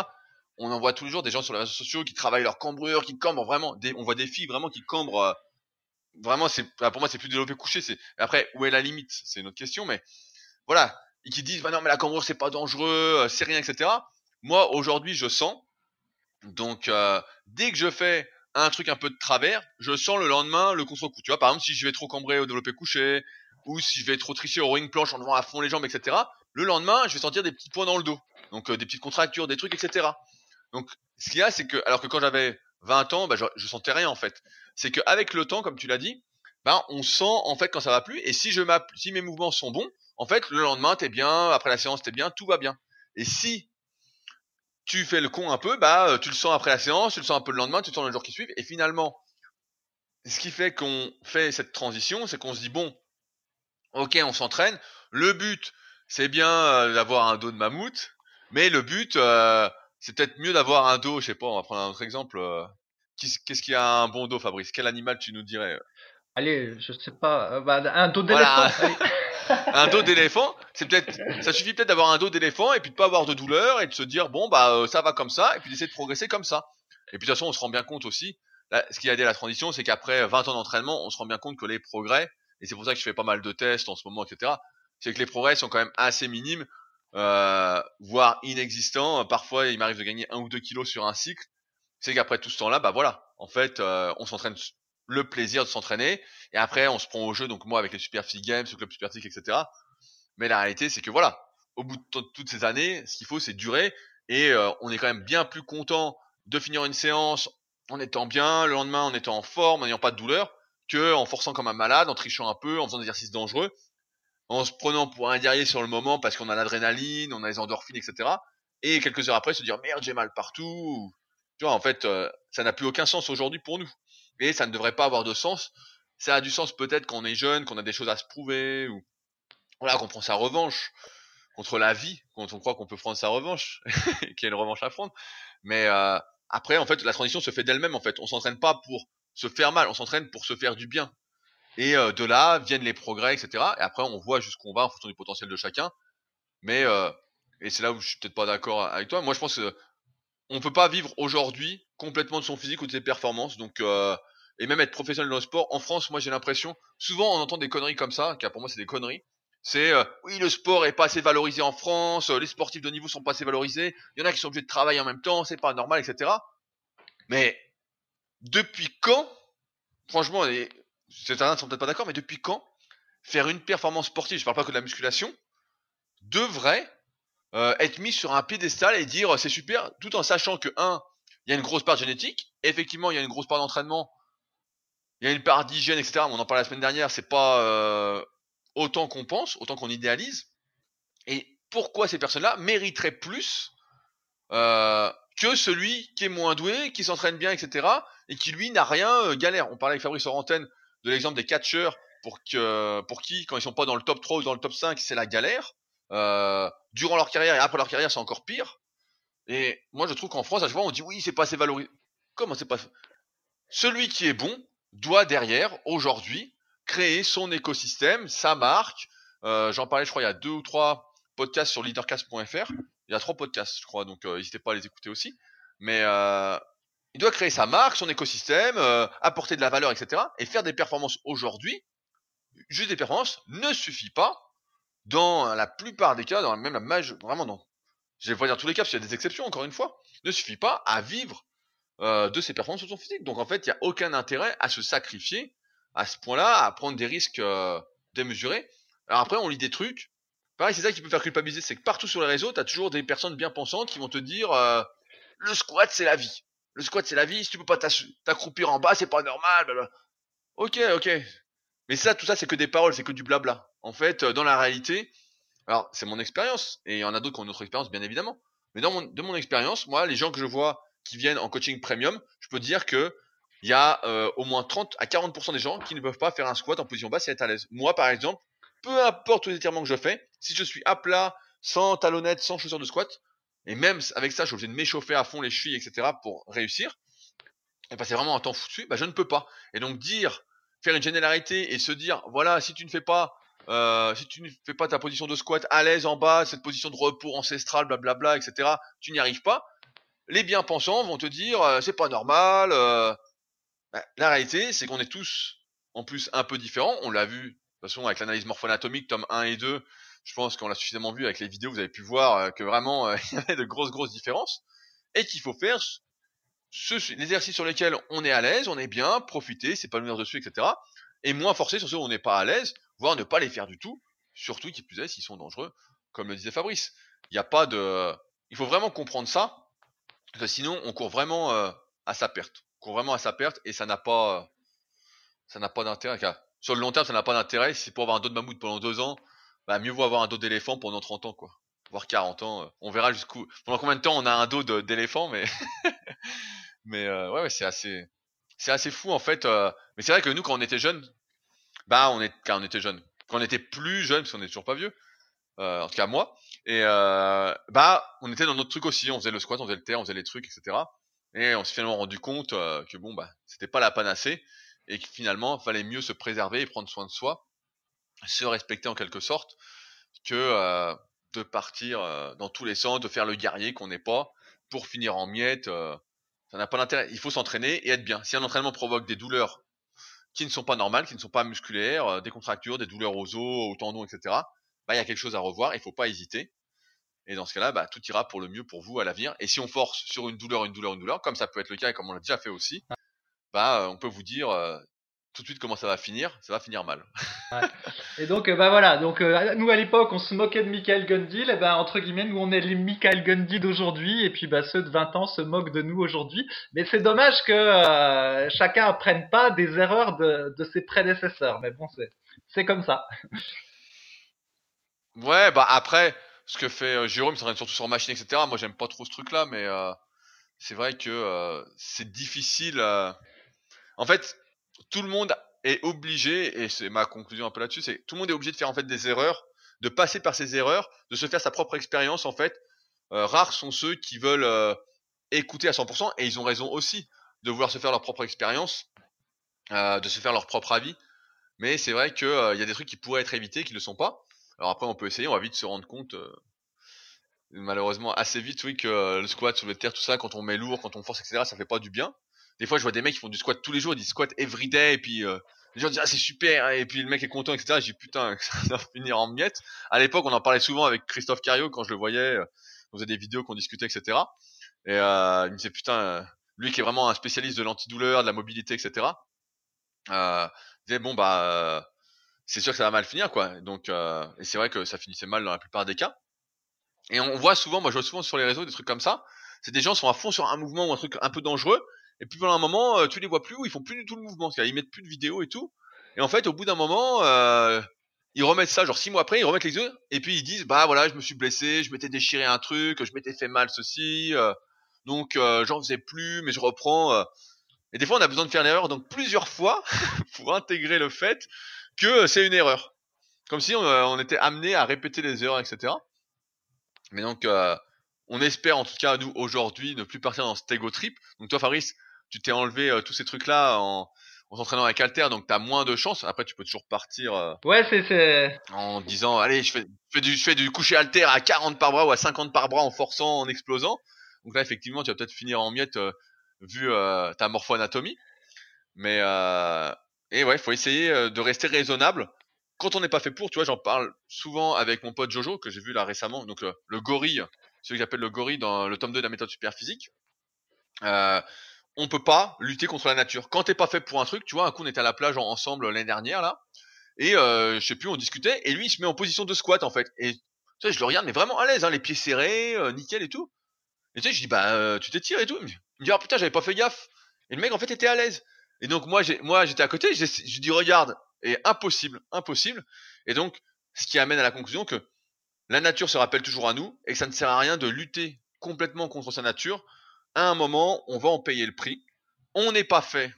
On en voit toujours des gens sur les réseaux sociaux qui travaillent leur cambrure, qui cambrent vraiment. On voit des filles vraiment qui cambrent vraiment, c'est bah, pour moi, c'est plus développé couché. C'est après où est la limite, c'est une autre question, mais voilà, et qui disent bah non mais la cambrure c'est pas dangereux, euh, c'est rien, etc. Moi aujourd'hui, je sens. Donc euh, dès que je fais un truc un peu de travers, je sens le lendemain le contre-coup. Tu vois, par exemple, si je vais trop cambrer au développé couché, ou si je vais trop tricher au ring planche en devant à fond les jambes, etc. Le lendemain, je vais sentir des petits points dans le dos, donc euh, des petites contractures, des trucs, etc. Donc ce qu'il y a, c'est que alors que quand j'avais 20 ans, bah, je, je sentais rien en fait c'est qu'avec le temps, comme tu l'as dit, ben, on sent en fait quand ça va plus. Et si je si mes mouvements sont bons, en fait, le lendemain, t'es bien, après la séance, t'es bien, tout va bien. Et si tu fais le con un peu, bah, tu le sens après la séance, tu le sens un peu le lendemain, tu le sens le jour qui suit. Et finalement, ce qui fait qu'on fait cette transition, c'est qu'on se dit, bon, ok, on s'entraîne. Le but, c'est bien euh, d'avoir un dos de mammouth, mais le but, euh, c'est peut-être mieux d'avoir un dos, je sais pas, on va prendre un autre exemple, euh, qu'est-ce qu'il y a un bon dos, Fabrice? Quel animal tu nous dirais? Allez, je sais pas, bah, un dos d'éléphant. un dos d'éléphant, c'est peut-être, ça suffit peut-être d'avoir un dos d'éléphant et puis de pas avoir de douleur et de se dire bon bah ça va comme ça et puis d'essayer de progresser comme ça. Et puis de toute façon, on se rend bien compte aussi. ce qui a aidé la transition, c'est qu'après 20 ans d'entraînement, on se rend bien compte que les progrès, et c'est pour ça que je fais pas mal de tests en ce moment, etc. C'est que les progrès sont quand même assez minimes, euh, voire inexistants. Parfois, il m'arrive de gagner un ou deux kilos sur un cycle. C'est qu'après tout ce temps-là, bah voilà, en fait, euh, on s'entraîne le plaisir de s'entraîner, et après, on se prend au jeu. Donc moi, avec les Super Physique Games, le club Super Physique, etc. Mais la réalité, c'est que voilà, au bout de toutes ces années, ce qu'il faut, c'est durer, et euh, on est quand même bien plus content de finir une séance en étant bien, le lendemain en étant en forme, en n'ayant pas de douleur, que en forçant comme un malade, en trichant un peu, en faisant des exercices dangereux, en se prenant pour un guerrier sur le moment parce qu'on a l'adrénaline, on a les endorphines, etc. Et quelques heures après se dire merde j'ai mal partout. Tu vois en fait euh, ça n'a plus aucun sens aujourd'hui pour nous. Et ça ne devrait pas avoir de sens. Ça a du sens peut-être quand on est jeune, qu'on a des choses à se prouver ou voilà qu'on prend sa revanche contre la vie, quand on croit qu'on peut prendre sa revanche, qu'il y a une revanche à prendre. Mais euh, après, en fait, la transition se fait d'elle-même. En fait, on s'entraîne pas pour se faire mal, on s'entraîne pour se faire du bien. Et euh, de là viennent les progrès, etc. Et après, on voit jusqu'où on va en fonction du potentiel de chacun. Mais euh, et c'est là où je suis peut-être pas d'accord avec toi. Moi, je pense que on peut pas vivre aujourd'hui complètement de son physique ou de ses performances. Donc euh, et même être professionnel dans le sport. En France, moi, j'ai l'impression, souvent, on entend des conneries comme ça, car pour moi, c'est des conneries. C'est euh, oui, le sport est pas assez valorisé en France, les sportifs de niveau sont pas assez valorisés. Il y en a qui sont obligés de travailler en même temps, c'est pas normal, etc. Mais depuis quand, franchement, certains ne sont peut-être pas d'accord, mais depuis quand faire une performance sportive, je parle pas que de la musculation, devrait euh, être mis sur un piédestal et dire c'est super, tout en sachant que un, il y a une grosse part génétique, effectivement il y a une grosse part d'entraînement, il y a une part d'hygiène, etc. On en parlait la semaine dernière, c'est pas euh, autant qu'on pense, autant qu'on idéalise. Et pourquoi ces personnes-là mériteraient plus euh, que celui qui est moins doué, qui s'entraîne bien, etc. et qui lui n'a rien galère. On parlait avec Fabrice Orantène de l'exemple des catcheurs pour que pour qui quand ils sont pas dans le top 3 ou dans le top 5 c'est la galère euh, durant leur carrière et après leur carrière c'est encore pire. Et moi je trouve qu'en France à chaque fois on dit oui c'est pas assez valorisé. Comment c'est pas celui qui est bon doit derrière aujourd'hui créer son écosystème sa marque. Euh, j'en parlais je crois il y a deux ou trois podcasts sur leadercast.fr il y a trois podcasts, je crois, donc euh, n'hésitez pas à les écouter aussi. Mais euh, il doit créer sa marque, son écosystème, euh, apporter de la valeur, etc. Et faire des performances aujourd'hui, juste des performances, ne suffit pas dans la plupart des cas, dans même la majorité, vraiment dans, je vais pas dire tous les cas, parce qu'il y a des exceptions, encore une fois, ne suffit pas à vivre de ses performances sur son physique. Donc en fait, il n'y a aucun intérêt à se sacrifier à ce point-là, à prendre des risques démesurés. Alors après, on lit des trucs, Pareil, c'est ça qui peut faire culpabiliser, c'est que partout sur les réseaux, t'as toujours des personnes bien pensantes qui vont te dire euh, le squat c'est la vie. Le squat c'est la vie, si tu peux pas t'accroupir en bas, c'est pas normal. Ok, ok. Mais ça, tout ça, c'est que des paroles, c'est que du blabla. En fait, euh, dans la réalité, alors c'est mon expérience, et il y en a d'autres qui ont une autre expérience, bien évidemment. Mais dans mon, de mon expérience, moi, les gens que je vois qui viennent en coaching premium, je peux dire que il y a euh, au moins 30 à 40% des gens qui ne peuvent pas faire un squat en position basse et être à l'aise. Moi, par exemple, peu importe les étirements que je fais, si je suis à plat, sans talonnettes, sans chaussures de squat, et même avec ça, je suis obligé de m'échauffer à fond les chevilles, etc. pour réussir, et passer vraiment un temps foutu, bah, je ne peux pas. Et donc dire, faire une généralité et se dire, voilà, si tu ne fais pas, euh, si tu ne fais pas ta position de squat à l'aise en bas, cette position de repos ancestral, blablabla, etc., tu n'y arrives pas. Les bien-pensants vont te dire, euh, c'est pas normal. Euh. Bah, la réalité, c'est qu'on est tous, en plus, un peu différents. On l'a vu toute façon, avec l'analyse morpho-anatomique, tome 1 et 2, je pense qu'on l'a suffisamment vu avec les vidéos, vous avez pu voir euh, que vraiment, euh, il y avait de grosses, grosses différences. Et qu'il faut faire ce, l'exercice sur lesquels on est à l'aise, on est bien, profiter, c'est pas le dessus, etc. Et moins forcer sur ceux où on n'est pas à l'aise, voire ne pas les faire du tout, surtout qui sont dangereux, comme le disait Fabrice. Il n'y a pas de... Il faut vraiment comprendre ça, parce que sinon on court vraiment euh, à sa perte. On court vraiment à sa perte et ça n'a pas... ça n'a pas d'intérêt sur le long terme, ça n'a pas d'intérêt. Si c'est pour avoir un dos de mammouth pendant deux ans, bah, mieux vaut avoir un dos d'éléphant pendant 30 ans, quoi. Voire 40 ans. Euh, on verra jusqu'où. Pendant combien de temps on a un dos d'éléphant, mais. mais euh, ouais, ouais c'est assez. C'est assez fou, en fait. Euh. Mais c'est vrai que nous, quand on était jeunes, bah, on est, quand on était jeunes. Quand on était plus jeunes, parce qu'on est toujours pas vieux. en tout cas, moi. Et bah, on était dans notre truc aussi. On faisait le squat, on faisait le terre, on faisait les trucs, etc. Et on s'est finalement rendu compte que bon, bah, c'était pas la panacée et que finalement, il fallait mieux se préserver et prendre soin de soi, se respecter en quelque sorte, que de partir dans tous les sens, de faire le guerrier qu'on n'est pas pour finir en miettes. ça n'a pas d'intérêt. Il faut s'entraîner et être bien. Si un entraînement provoque des douleurs qui ne sont pas normales, qui ne sont pas musculaires, des contractures, des douleurs aux os, aux tendons, etc., bah, il y a quelque chose à revoir. Il faut pas hésiter. Et dans ce cas-là, bah, tout ira pour le mieux pour vous à l'avenir. Et si on force sur une douleur, une douleur, une douleur, comme ça peut être le cas et comme on l'a déjà fait aussi, bah, on peut vous dire tout de suite comment ça va finir, ça va finir mal. Et donc, bah voilà, donc nous à l'époque, on se moquait de Michael Gundil, et ben entre guillemets, nous on est les Michael Gundil d'aujourd'hui, et puis bah ceux de 20 ans se moquent de nous aujourd'hui. Mais c'est dommage que chacun apprenne pas des erreurs de, de ses prédécesseurs. Mais bon, c'est comme ça. Ouais, bah après, ce que fait Jérôme, il s'entraîne surtout sur machine, etc. Moi, j'aime pas trop ce truc-là, mais c'est vrai que c'est difficile. En fait, tout le monde est obligé, et c'est ma conclusion un peu là-dessus, c'est tout le monde est obligé de faire en fait des erreurs, de passer par ces erreurs, de se faire sa propre expérience en fait. Euh, rares sont ceux qui veulent euh, écouter à 100%, et ils ont raison aussi de vouloir se faire leur propre expérience, euh, de se faire leur propre avis. Mais c'est vrai qu'il il y a des trucs qui pourraient être évités, qui ne le sont pas. Alors après, on peut essayer, on va vite se rendre compte, malheureusement assez vite, oui, que le squat, sur de terre, tout ça, quand on met lourd, quand on force, etc., ça fait pas du bien. Des fois, je vois des mecs qui font du squat tous les jours, ils disent squat everyday, et puis euh, les gens disent ah c'est super, et puis le mec est content, etc. Dis putain, ça va finir en miettes. À l'époque, on en parlait souvent avec Christophe Cario quand je le voyais, euh, on faisait des vidéos qu'on discutait, etc. Et euh, il me disait putain, lui qui est vraiment un spécialiste de l'antidouleur, de la mobilité, etc. Euh, il disait bon bah c'est sûr que ça va mal finir quoi. Donc et c'est vrai que ça finissait mal dans la plupart des cas. Et on voit souvent, moi je vois souvent sur les réseaux des trucs comme ça. C'est des gens qui sont à fond sur un mouvement ou un truc un peu dangereux et puis pendant un moment, euh, tu les vois plus ils font plus du tout le mouvement. C'est-à-dire, ils mettent plus de vidéos et tout. Et en fait, au bout d'un moment, euh, ils remettent ça, genre six mois après, ils remettent les yeux et puis ils disent, bah voilà, je me suis blessé, je m'étais déchiré un truc, je m'étais fait mal ceci, euh, donc j'en faisais plus, mais je reprends. Et des fois, on a besoin de faire l'erreur, donc plusieurs fois pour intégrer le fait que c'est une erreur, comme si on, était amené à répéter les erreurs, etc. Mais donc, on espère en tout cas nous aujourd'hui ne plus partir dans cet ego trip. Donc toi, Faris, tu t'es enlevé euh, tous ces trucs-là en, en s'entraînant avec Alter, donc tu as moins de chance. Après, tu peux toujours partir. Euh, ouais, c'est, c'est. En disant, allez, je fais, je fais, du, je fais du coucher Alter à 40 par bras ou à 50 par bras en forçant, en explosant. Donc là, effectivement, tu vas peut-être finir en miettes euh, vu ta morpho-anatomie. Mais, et ouais, faut essayer de rester raisonnable. Quand on n'est pas fait pour, tu vois, j'en parle souvent avec mon pote Jojo, que j'ai vu là récemment, donc le gorille, celui que j'appelle le gorille dans le tome 2 de la méthode super physique. Euh, on peut pas lutter contre la nature. Quand t'es pas fait pour un truc, tu vois, un coup on était à la plage ensemble l'année dernière là, et euh, je sais plus, on discutait, et lui il se met en position de squat en fait. Et tu sais, je le regarde, mais vraiment à l'aise, hein, les pieds serrés, euh, nickel et tout. Et tu sais, je dis bah euh, tu t'étires et tout. Il me dit ah putain j'avais pas fait gaffe. Et le mec en fait était à l'aise. Et donc moi j'ai, moi j'étais à côté, je dis regarde, et impossible, impossible. Et donc ce qui amène à la conclusion que la nature se rappelle toujours à nous et que ça ne sert à rien de lutter complètement contre sa nature à un moment, on va en payer le prix. On n'est pas fait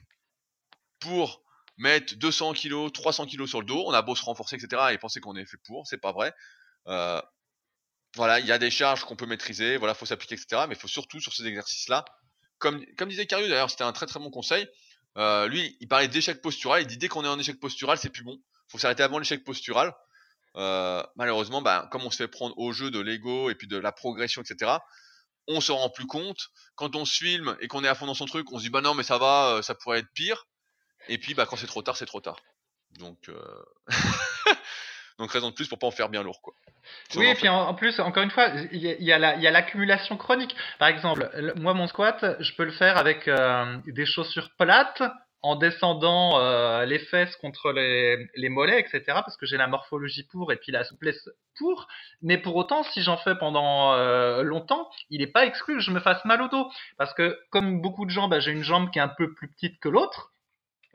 pour mettre 200 kilos, 300 kilos sur le dos. On a beau se renforcer, etc. et penser qu'on est fait pour. C'est pas vrai. Euh, voilà, il y a des charges qu'on peut maîtriser. Voilà, faut s'appliquer, etc. Mais il faut surtout sur ces exercices-là, comme, comme disait Cario d'ailleurs, c'était un très très bon conseil. Euh, lui, il parlait d'échec postural. Il dit dès qu'on est en échec postural, c'est plus bon. Faut s'arrêter avant l'échec postural. Euh, malheureusement, bah, comme on se fait prendre au jeu de l'ego et puis de la progression, etc on se rend plus compte. Quand on se filme et qu'on est à fond dans son truc, on se dit bah non mais ça va, euh, ça pourrait être pire. Et puis bah quand c'est trop tard, c'est trop tard. Donc euh... donc raison de plus pour pas en faire bien lourd quoi. oui, et puis en, plus, encore une fois, il y a, a l'accumulation chronique. Par exemple, moi, mon squat, je peux le faire avec euh, des chaussures plates, en descendant euh, les fesses contre les, mollets, etc., parce que j'ai la morphologie pour et puis la souplesse pour. Mais pour autant, si j'en fais pendant euh, longtemps, il n'est pas exclu que je me fasse mal au dos. Parce que comme beaucoup de gens, bah, j'ai une jambe qui est un peu plus petite que l'autre.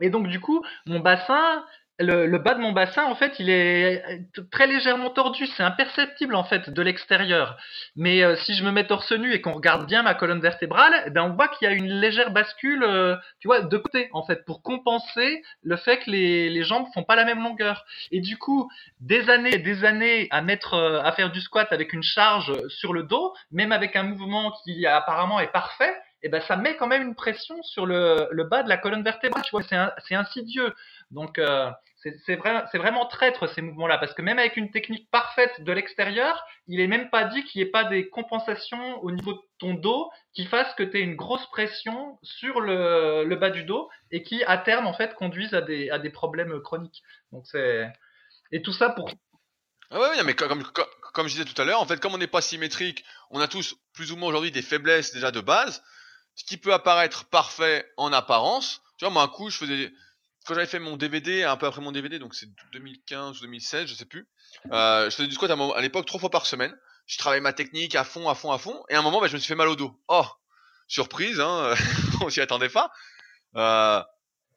Et donc du coup, mon bassin, le, bas de mon bassin, en fait, il est très légèrement tordu. C'est imperceptible, en fait, de l'extérieur. Mais euh, si je me mets torse nu et qu'on regarde bien ma colonne vertébrale, eh ben, on voit qu'il y a une légère bascule, euh, tu vois, de côté, en fait, pour compenser le fait que les, les jambes font pas la même longueur. Et du coup, des années et des années à mettre, euh, à faire du squat avec une charge sur le dos, même avec un mouvement qui apparemment est parfait, et ben ça met quand même une pression sur le, le bas de la colonne vertébrale. Tu vois, c'est insidieux. Donc c'est vrai, vraiment traître ces mouvements-là, parce que même avec une technique parfaite de l'extérieur, il est même pas dit qu'il n'y ait pas des compensations au niveau de ton dos qui fassent que tu aies une grosse pression sur le, bas du dos et qui à terme en fait conduisent à des, problèmes chroniques. Donc et tout ça pour ah ouais, mais comme, comme, comme, je disais tout à l'heure, en fait, comme on n'est pas symétrique, on a tous plus ou moins aujourd'hui des faiblesses déjà de base, ce qui peut apparaître parfait en apparence. Tu vois, moi, un coup, je faisais, quand j'avais fait mon DVD, un peu après mon DVD, donc c'est 2015 ou 2016, je sais plus, euh, je faisais du squat à, l'époque trois fois par semaine. Je travaillais ma technique à fond, à fond, à fond, et à un moment, bah, je me suis fait mal au dos. Oh, surprise, hein, on s'y attendait pas. Euh,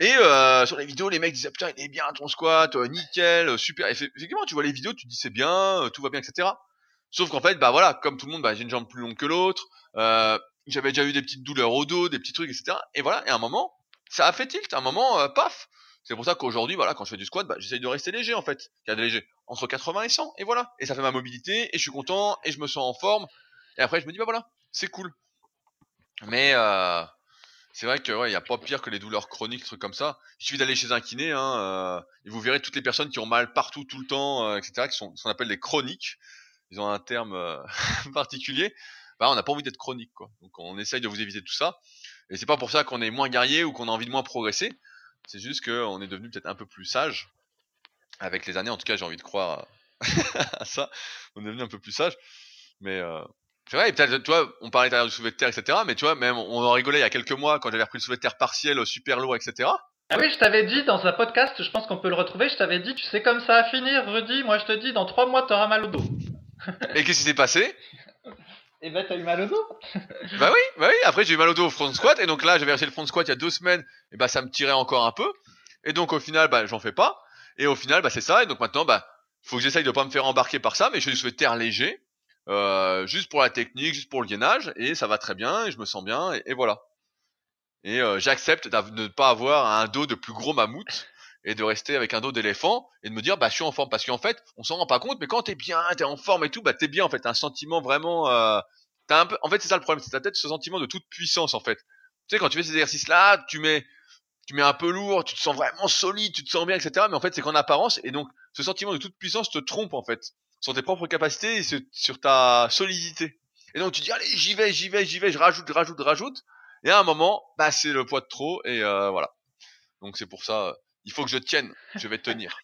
et euh, sur les vidéos, les mecs disaient putain, il est bien ton squat, euh, nickel, euh, super. Effectivement, tu vois les vidéos, tu te dis c'est bien, tout va bien, etc. Sauf qu'en fait, bah voilà, comme tout le monde, bah, j'ai une jambe plus longue que l'autre. j'avais déjà eu des petites douleurs au dos, des petits trucs, etc. Et voilà, et à un moment, ça a fait tilt. À un moment, paf. C'est pour ça qu'aujourd'hui, voilà, quand je fais du squat, bah, j'essaye de rester léger en fait. Il y a des légers entre 80 et 100, et voilà. Et ça fait ma mobilité, et je suis content, et je me sens en forme. Et après, je me dis bah voilà, c'est cool. Mais euh, c'est vrai que ouais, y a pas pire que les douleurs chroniques, trucs comme ça. Il suffit d'aller chez un kiné, hein, euh, et vous verrez toutes les personnes qui ont mal partout, tout le temps, euh, etc., qui sont ce qu'on appelle des chroniques. Ils ont un terme euh, particulier. Bah, on n'a pas envie d'être chronique, quoi. Donc on essaye de vous éviter tout ça. Et c'est pas pour ça qu'on est moins guerrier ou qu'on a envie de moins progresser. C'est juste qu'on est devenu peut-être un peu plus sage avec les années. En tout cas, j'ai envie de croire à ça. On est devenu un peu plus sage. Mais euh, c'est vrai, peut-être, toi, on parlait tout du soulevé de terre, etc. Mais tu vois, même, on en rigolait il y a quelques mois quand j'avais repris le soulevé de terre partiel, euh, super lourd, etc. Ah oui, je t'avais dit dans un podcast, je pense qu'on peut le retrouver, je t'avais dit, tu sais comme ça à finir, Rudy, moi je te dis, dans trois mois, t'auras mal au dos. Et qu'est-ce qui s'est passé? Et eh ben, t'as eu mal au dos. bah oui, bah oui, après j'ai eu mal au dos au front squat, et donc là, j'avais reçu le front squat il y a deux semaines, et bah ça me tirait encore un peu. Et donc au final, bah j'en fais pas. Et au final, bah c'est ça, et donc maintenant, bah, faut que j'essaye de pas me faire embarquer par ça, mais je soulevé de terre léger. Euh, juste pour la technique, juste pour le gainage, et ça va très bien, et je me sens bien, et, voilà. Et euh, j'accepte de ne pas avoir un dos de plus gros mammouth, et de rester avec un dos d'éléphant, et de me dire, bah je suis en forme, parce qu'en fait, on s'en rend pas compte, mais quand t'es bien, t'es en forme et tout, bah t'es bien en fait, un sentiment vraiment... Euh, t'as un peu... En fait, c'est ça le problème, c'est ta tête ce sentiment de toute puissance en fait. Tu sais, quand tu fais ces exercices-là, tu mets tu mets un peu lourd, tu te sens vraiment solide, tu te sens bien, etc. Mais en fait, c'est qu'en apparence, et donc ce sentiment de toute puissance te trompe en fait sur tes propres capacités et sur ta solidité. Et donc tu dis allez j'y vais, j'y vais, j'y vais, je rajoute, je rajoute, rajoute. Et à un moment, bah c'est le poids de trop et euh, voilà. Donc c'est pour ça, il faut que je tienne, je vais tenir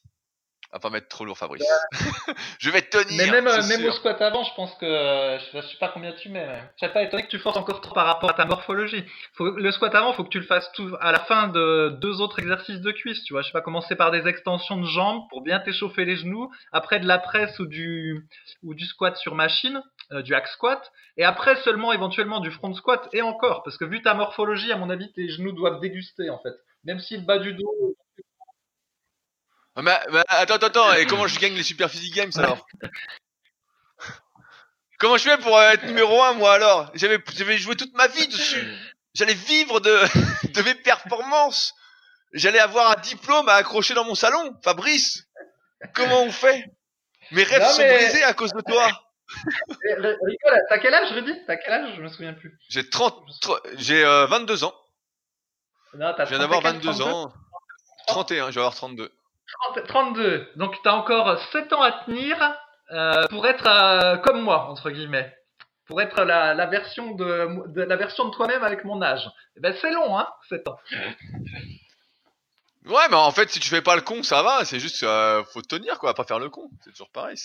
à pas mettre trop lourd, Fabrice. je vais tenir. Mais même, euh, même au squat avant, je pense que je sais pas combien tu mets. Mais... Je serais pas étonné que tu forces encore trop par rapport à ta morphologie. Faut, le squat avant, faut que tu le fasses tout à la fin de deux autres exercices de cuisse. Tu vois, je sais pas commencer par des extensions de jambes pour bien t'échauffer les genoux. Après de la presse ou du ou du squat sur machine, euh, du hack squat. Et après seulement éventuellement du front squat et encore, parce que vu ta morphologie, à mon avis, tes genoux doivent déguster en fait. Même si le bas du dos ah, mais, attends, attends, attends, et comment je gagne les Super Physique Games alors Comment je fais pour euh, être numéro 1 moi alors? J'avais j'avais joué toute ma vie dessus. J'allais vivre de, de mes performances. J'allais avoir un diplôme à accrocher dans mon salon. Fabrice, comment on fait? Mes rêves sont brisés à cause de toi. T'as quel âge, Rudy? T'as quel âge? Je me souviens plus. J'ai 30, j'ai 22 euh, ans. Non, je viens d'avoir 22 ans. 31, je vais avoir 32. 32. Donc tu as encore 7 ans à tenir euh, pour être euh, comme moi, entre guillemets. Pour être la, version de, la version de toi-même avec mon âge. Eh ben, c'est long, hein, 7 ans. Ouais, mais en fait, si tu fais pas le con, ça va. C'est juste, euh, faut tenir, quoi, pas faire le con. C'est toujours pareil.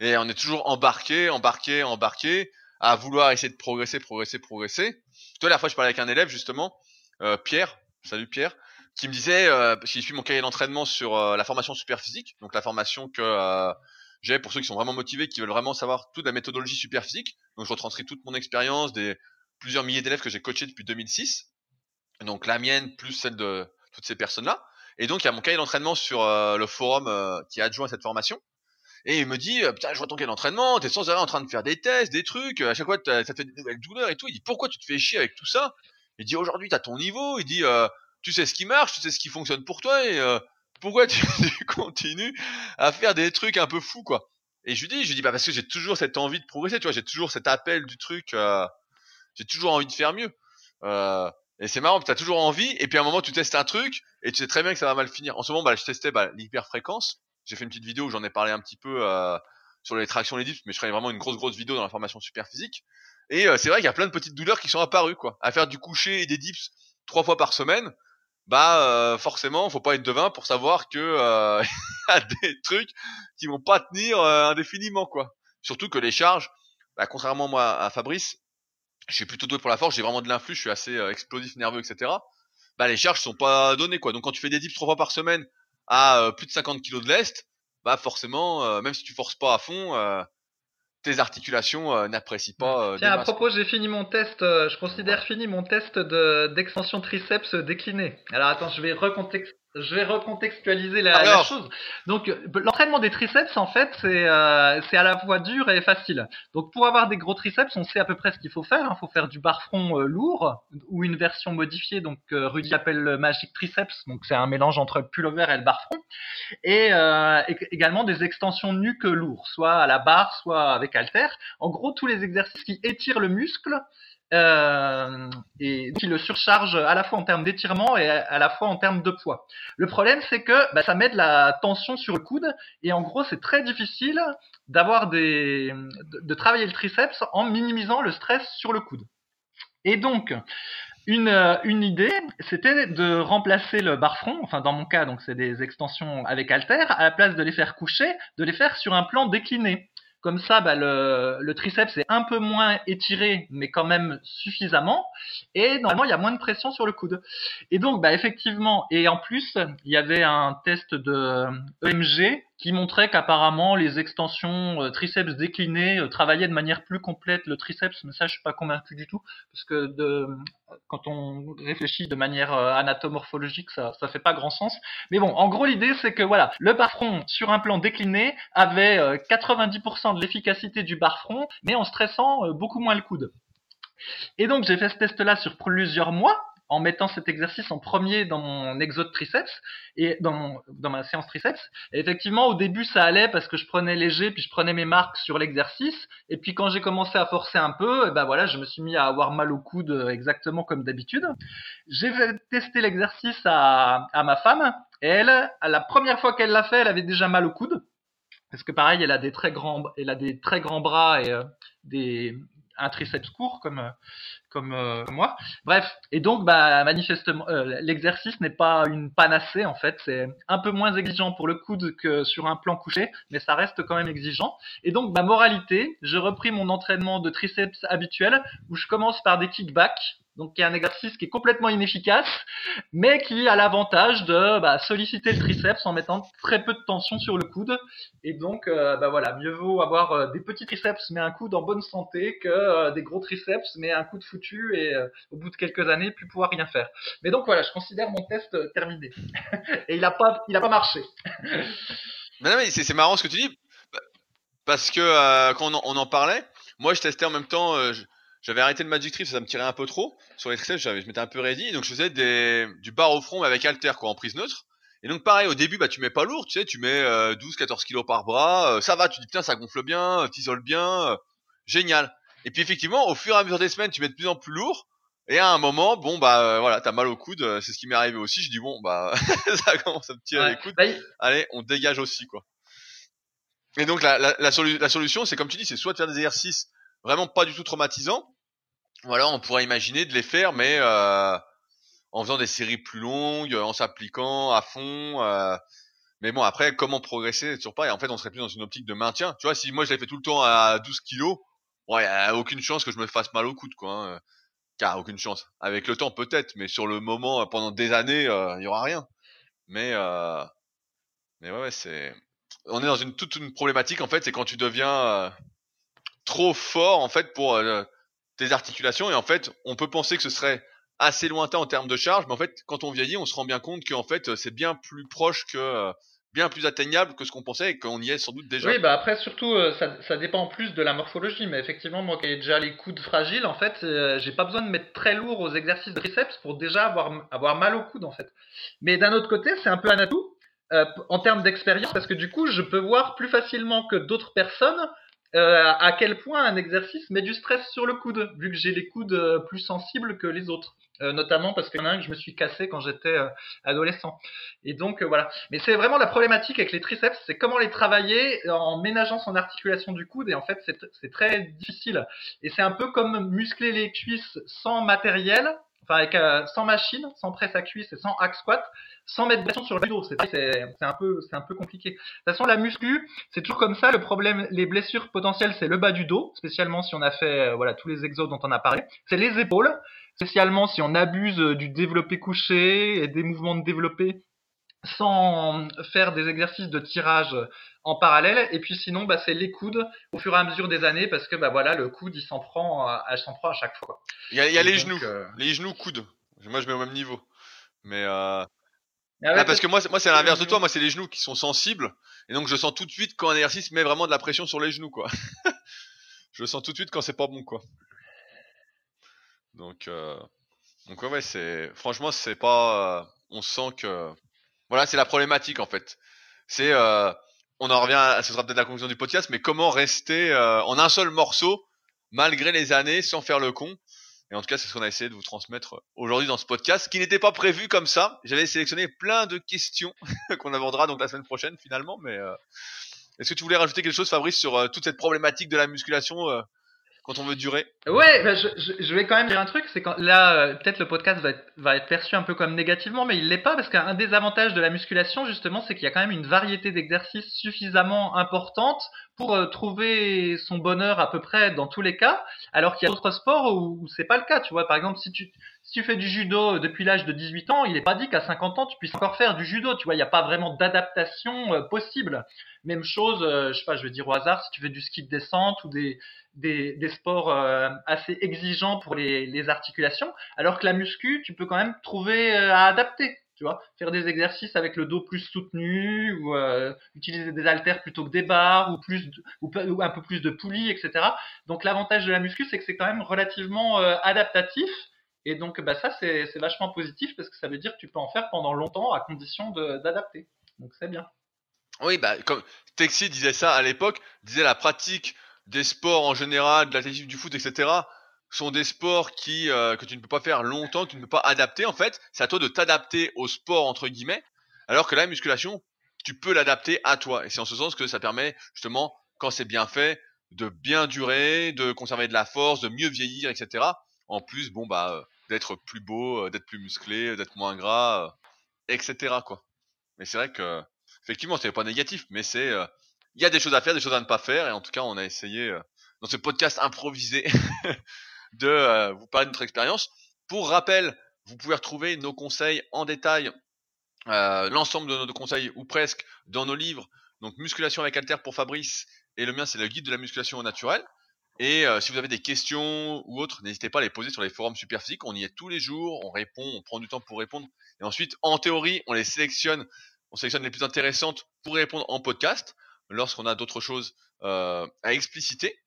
Et on est toujours embarqué, embarqué, embarqué à vouloir essayer de progresser, progresser, progresser. Toi, la fois, je parlais avec un élève justement, Pierre. Salut Pierre qui me disait, euh, parce qu'il suit mon cahier d'entraînement sur euh, la formation super physique, donc la formation que euh, j'ai pour ceux qui sont vraiment motivés, qui veulent vraiment savoir toute la méthodologie super physique. Donc je retranscris toute mon expérience des plusieurs milliers d'élèves que j'ai coachés depuis 2006. Donc la mienne plus celle de toutes ces personnes-là. Et donc il y a mon cahier d'entraînement sur le forum qui est adjoint à cette formation. Et il me dit, putain, je vois ton cahier d'entraînement, t'es sans arrêt en train de faire des tests, des trucs, à chaque fois ça te fait des nouvelles douleurs et tout. Il dit, pourquoi tu te fais chier avec tout ça? Il dit, aujourd'hui t'as ton niveau. Il dit, tu sais ce qui marche, tu sais ce qui fonctionne pour toi et euh, pourquoi tu, continues à faire des trucs un peu fous quoi. Et je lui dis, je lui dis bah parce que j'ai toujours cette envie de progresser, tu vois, j'ai toujours cet appel du truc, euh, j'ai toujours envie de faire mieux. Euh, et c'est marrant, tu as toujours envie, et puis à un moment tu testes un truc, et tu sais très bien que ça va mal finir. En ce moment, bah, je testais bah, l'hyperfréquence. J'ai fait une petite vidéo où j'en ai parlé un petit peu sur les tractions, les dips, mais je ferai vraiment une grosse grosse vidéo dans la formation super physique. Et c'est vrai qu'il y a plein de petites douleurs qui sont apparues, quoi. À faire du coucher et des dips trois fois par semaine, bah euh, forcément, faut pas être devin pour savoir que euh, y a des trucs qui vont pas tenir euh, indéfiniment, quoi. Surtout que les charges, bah, contrairement moi à Fabrice, je suis plutôt doué pour la force, j'ai vraiment de l'influx, je suis assez euh, explosif, nerveux, etc. Bah les charges sont pas données, quoi. Donc quand tu fais des dips trois fois par semaine à euh, plus de 50 kg de lest, bah forcément, euh, même si tu forces pas à fond, tes articulations n'apprécient pas. Tiens, à propos, j'ai fini mon test, je considère fini mon test de d'extension triceps décliné. Alors attends, je vais recontexter je vais recontextualiser la, la chose. Donc, l'entraînement des triceps, en fait, c'est euh, à la fois dur et facile. Donc, pour avoir des gros triceps, on sait à peu près ce qu'il faut faire. Il hein. faut faire du bar front euh, lourd ou une version modifiée. Donc, euh, Rudy appelle le Magic Triceps. Donc, c'est un mélange entre le pullover et le bar front. Et euh, également des extensions nuque lourd, soit à la barre, soit avec halter. En gros, tous les exercices qui étirent le muscle euh, et qui le surcharge à la fois en termes d'étirement et à la fois en termes de poids. Le problème, c'est que bah, ça met de la tension sur le coude et en gros, c'est très difficile d'avoir des, de, travailler le triceps en minimisant le stress sur le coude. Et donc, une, une idée, c'était de remplacer le bar front, enfin dans mon cas, donc c'est des extensions avec halter, à la place de les faire coucher, de les faire sur un plan décliné. Comme ça, bah, le, triceps est un peu moins étiré, mais quand même suffisamment. Et normalement, il y a moins de pression sur le coude. Et donc, bah, effectivement, et en plus, il y avait un test de EMG qui montrait qu'apparemment les extensions euh, triceps déclinées euh, travaillaient de manière plus complète le triceps, mais ça je suis pas convaincu du tout parce que quand on réfléchit de manière euh, anatomorphologique, ça ça fait pas grand sens. Mais bon, en gros l'idée c'est que voilà, le bar front sur un plan décliné avait 90% de l'efficacité du bar front, mais en stressant beaucoup moins le coude. Et donc j'ai fait ce test-là sur plusieurs mois en mettant cet exercice en premier dans mon exode triceps et dans, dans ma séance triceps. Et effectivement, au début, ça allait parce que je prenais léger, puis je prenais mes marques sur l'exercice. Et puis quand j'ai commencé à forcer un peu, et ben voilà, je me suis mis à avoir mal au coude euh, exactement comme d'habitude. J'ai testé l'exercice à, ma femme. Et elle, à la première fois qu'elle l'a fait, elle avait déjà mal au coude. Parce que pareil, elle a des très grands, elle a des très grands bras et euh, des, un triceps court comme euh, moi. Bref, et donc bah manifestement euh, l'exercice n'est pas une panacée en fait, c'est un peu moins exigeant pour le coude que sur un plan couché, mais ça reste quand même exigeant. Et donc ma moralité, j'ai repris mon entraînement de triceps habituel où je commence par des kickbacks donc y a un exercice qui est complètement inefficace, mais qui a l'avantage de bah, solliciter le triceps en mettant très peu de tension sur le coude. Et donc, euh, bah voilà, mieux vaut avoir des petits triceps mais un coude en bonne santé que des gros triceps mais un coude foutu et au bout de quelques années plus pouvoir rien faire. Mais donc voilà, je considère mon test terminé. et il a pas, il a pas marché. mais non mais c'est marrant ce que tu dis parce que quand on en, parlait, moi je testais en même temps. J'avais arrêté le Magic Trip, ça me tirait un peu trop. Sur les triceps, je m'étais un peu ready, donc je faisais du bar au front avec halter, quoi, en prise neutre. Et donc pareil, au début, bah tu mets pas lourd, tu sais, tu mets 12-14 euh, kilos par bras, euh, ça va, tu dis putain, ça gonfle bien, euh, t'isoles bien, génial. Et puis effectivement, au fur et à mesure des semaines, tu mets de plus en plus lourd. Et à un moment, bon bah voilà, t'as mal au coude, c'est ce qui m'est arrivé aussi. Je dis bon bah ça commence à me tirer les coudes. Bah, Allez, on dégage aussi quoi. Et donc la, la, la, la solution, c'est comme tu dis, c'est soit de faire des exercices vraiment pas du tout traumatisants, voilà, on pourrait imaginer de les faire, mais euh, en faisant des séries plus longues, en s'appliquant à fond. Euh, mais bon, après, comment progresser toujours pas. Et en fait, on serait plus dans une optique de maintien. Tu vois, si moi je l'ai fait tout le temps à 12 kilos, ouais, y a aucune chance que je me fasse mal au coude, quoi. Hein. Car aucune chance. Avec le temps, peut-être, mais sur le moment, pendant des années, euh, il y aura rien. Mais euh, mais ouais, ouais c'est. On est dans une toute une problématique en fait, c'est quand tu deviens trop fort en fait pour tes articulations et en fait on peut penser que ce serait assez lointain en termes de charge mais en fait quand on vieillit on se rend bien compte qu'en fait c'est bien plus proche que bien plus atteignable que ce qu'on pensait et qu'on y est sans doute déjà. Oui, bah après surtout euh, ça, ça, dépend en plus de la morphologie, mais effectivement moi qui ai déjà les coudes fragiles, en fait euh, j'ai pas besoin de mettre très lourd aux exercices de triceps pour déjà avoir avoir mal au coude en fait. Mais d'un autre côté c'est un peu un atout euh, en termes d'expérience parce que du coup je peux voir plus facilement que d'autres personnes euh, à quel point un exercice met du stress sur le coude, vu que j'ai les coudes plus sensibles que les autres. Euh, notamment parce qu'il y en a un que je me suis cassé quand j'étais euh, adolescent. Et donc euh, voilà. Mais c'est vraiment la problématique avec les triceps, c'est comment les travailler en ménageant son articulation du coude. Et en fait, c'est très difficile. Et c'est un peu comme muscler les cuisses sans matériel, enfin avec sans machine, sans presse à cuisse et sans hack squat, sans mettre pression sur le dos. C'est un peu c'est un peu compliqué. De toute façon, la muscu, c'est toujours comme ça. Le problème, les blessures potentielles, c'est le bas du dos, spécialement si on a fait voilà tous les exos dont on a parlé. C'est les épaules spécialement si on abuse du développé couché et des mouvements de développé sans faire des exercices de tirage en parallèle. Et puis sinon, bah, c'est les coudes au fur et à mesure des années parce que bah, voilà, le coude, il s'en prend, à, s'en prend à chaque fois. Il y a, les genoux, euh, les genoux, coudes. Moi, je mets au même niveau. Mais euh... Ah ah, parce que moi, moi c'est l'inverse de toi. Moi, c'est les genoux qui sont sensibles. Et donc, je sens tout de suite quand un exercice met vraiment de la pression sur les genoux, quoi. je sens tout de suite quand c'est pas bon, quoi. Donc, euh, donc ouais, c'est franchement, c'est pas. Euh, on sent que voilà, c'est la problématique en fait. C'est, euh, on en revient, ce sera peut-être la conclusion du podcast, mais comment rester euh, en un seul morceau malgré les années sans faire le con. Et en tout cas, c'est ce qu'on a essayé de vous transmettre aujourd'hui dans ce podcast, qui n'était pas prévu comme ça. J'avais sélectionné plein de questions qu'on abordera donc la semaine prochaine finalement. Mais euh, est-ce que tu voulais rajouter quelque chose, Fabrice, sur toute cette problématique de la musculation quand on veut durer Ouais, bah, je, je, vais quand même dire un truc, c'est quand là, euh, peut-être le podcast va être, va être, perçu un peu comme négativement, mais il l'est pas parce qu'un des avantages de la musculation, justement, c'est qu'il y a quand même une variété d'exercices suffisamment importante pour euh, trouver son bonheur à peu près dans tous les cas, alors qu'il y a d'autres sports où, où c'est pas le cas. Tu vois, par exemple, si tu si tu fais du judo depuis l'âge de 18 ans, il n'est pas dit qu'à 50 ans tu puisses encore faire du judo. Tu vois, il n'y a pas vraiment d'adaptation euh, possible. Même chose, je sais pas, je vais dire au hasard, si tu fais du ski de descente ou des des, sports euh, assez exigeants pour les, les, articulations, alors que la muscu, tu peux quand même trouver euh, à adapter. Tu vois, faire des exercices avec le dos plus soutenu, ou euh, utiliser des haltères plutôt que des barres, ou plus, ou, un peu plus de poulies, etc. Donc l'avantage de la muscu, c'est que c'est quand même relativement adaptatif. Et donc, bah, ça, c'est vachement positif parce que ça veut dire que tu peux en faire pendant longtemps à condition d'adapter. Donc, c'est bien. Oui, bah, comme Texi disait ça à l'époque, disait la pratique des sports en général, de l'athlétisme, du foot, etc., sont des sports qui euh, que tu ne peux pas faire longtemps, que tu ne peux pas adapter. En fait, c'est à toi de t'adapter au sport entre guillemets, alors que la musculation, tu peux l'adapter à toi. Et c'est en ce sens que ça permet justement, quand c'est bien fait, de bien durer, de conserver de la force, de mieux vieillir, etc. En plus, bon bah, euh, d'être plus beau, euh, d'être plus musclé, d'être moins gras, etc. Quoi. Mais c'est vrai que effectivement, c'est pas négatif, mais c'est il y a des choses à faire, des choses à ne pas faire, et en tout cas, on a essayé euh, dans ce podcast improvisé de euh, vous parler de notre expérience. Pour rappel, vous pouvez retrouver nos conseils en détail, euh, l'ensemble de nos conseils ou presque dans nos livres. Donc musculation avec Alter pour Fabrice et le mien c'est le guide de la musculation au naturel. Et si vous avez des questions ou autres, n'hésitez pas à les poser sur les forums Superphysique. On y est tous les jours, on répond, on prend du temps pour répondre. Et ensuite, en théorie, on les sélectionne, on sélectionne les plus intéressantes pour répondre en podcast lorsqu'on a d'autres choses euh, à expliciter.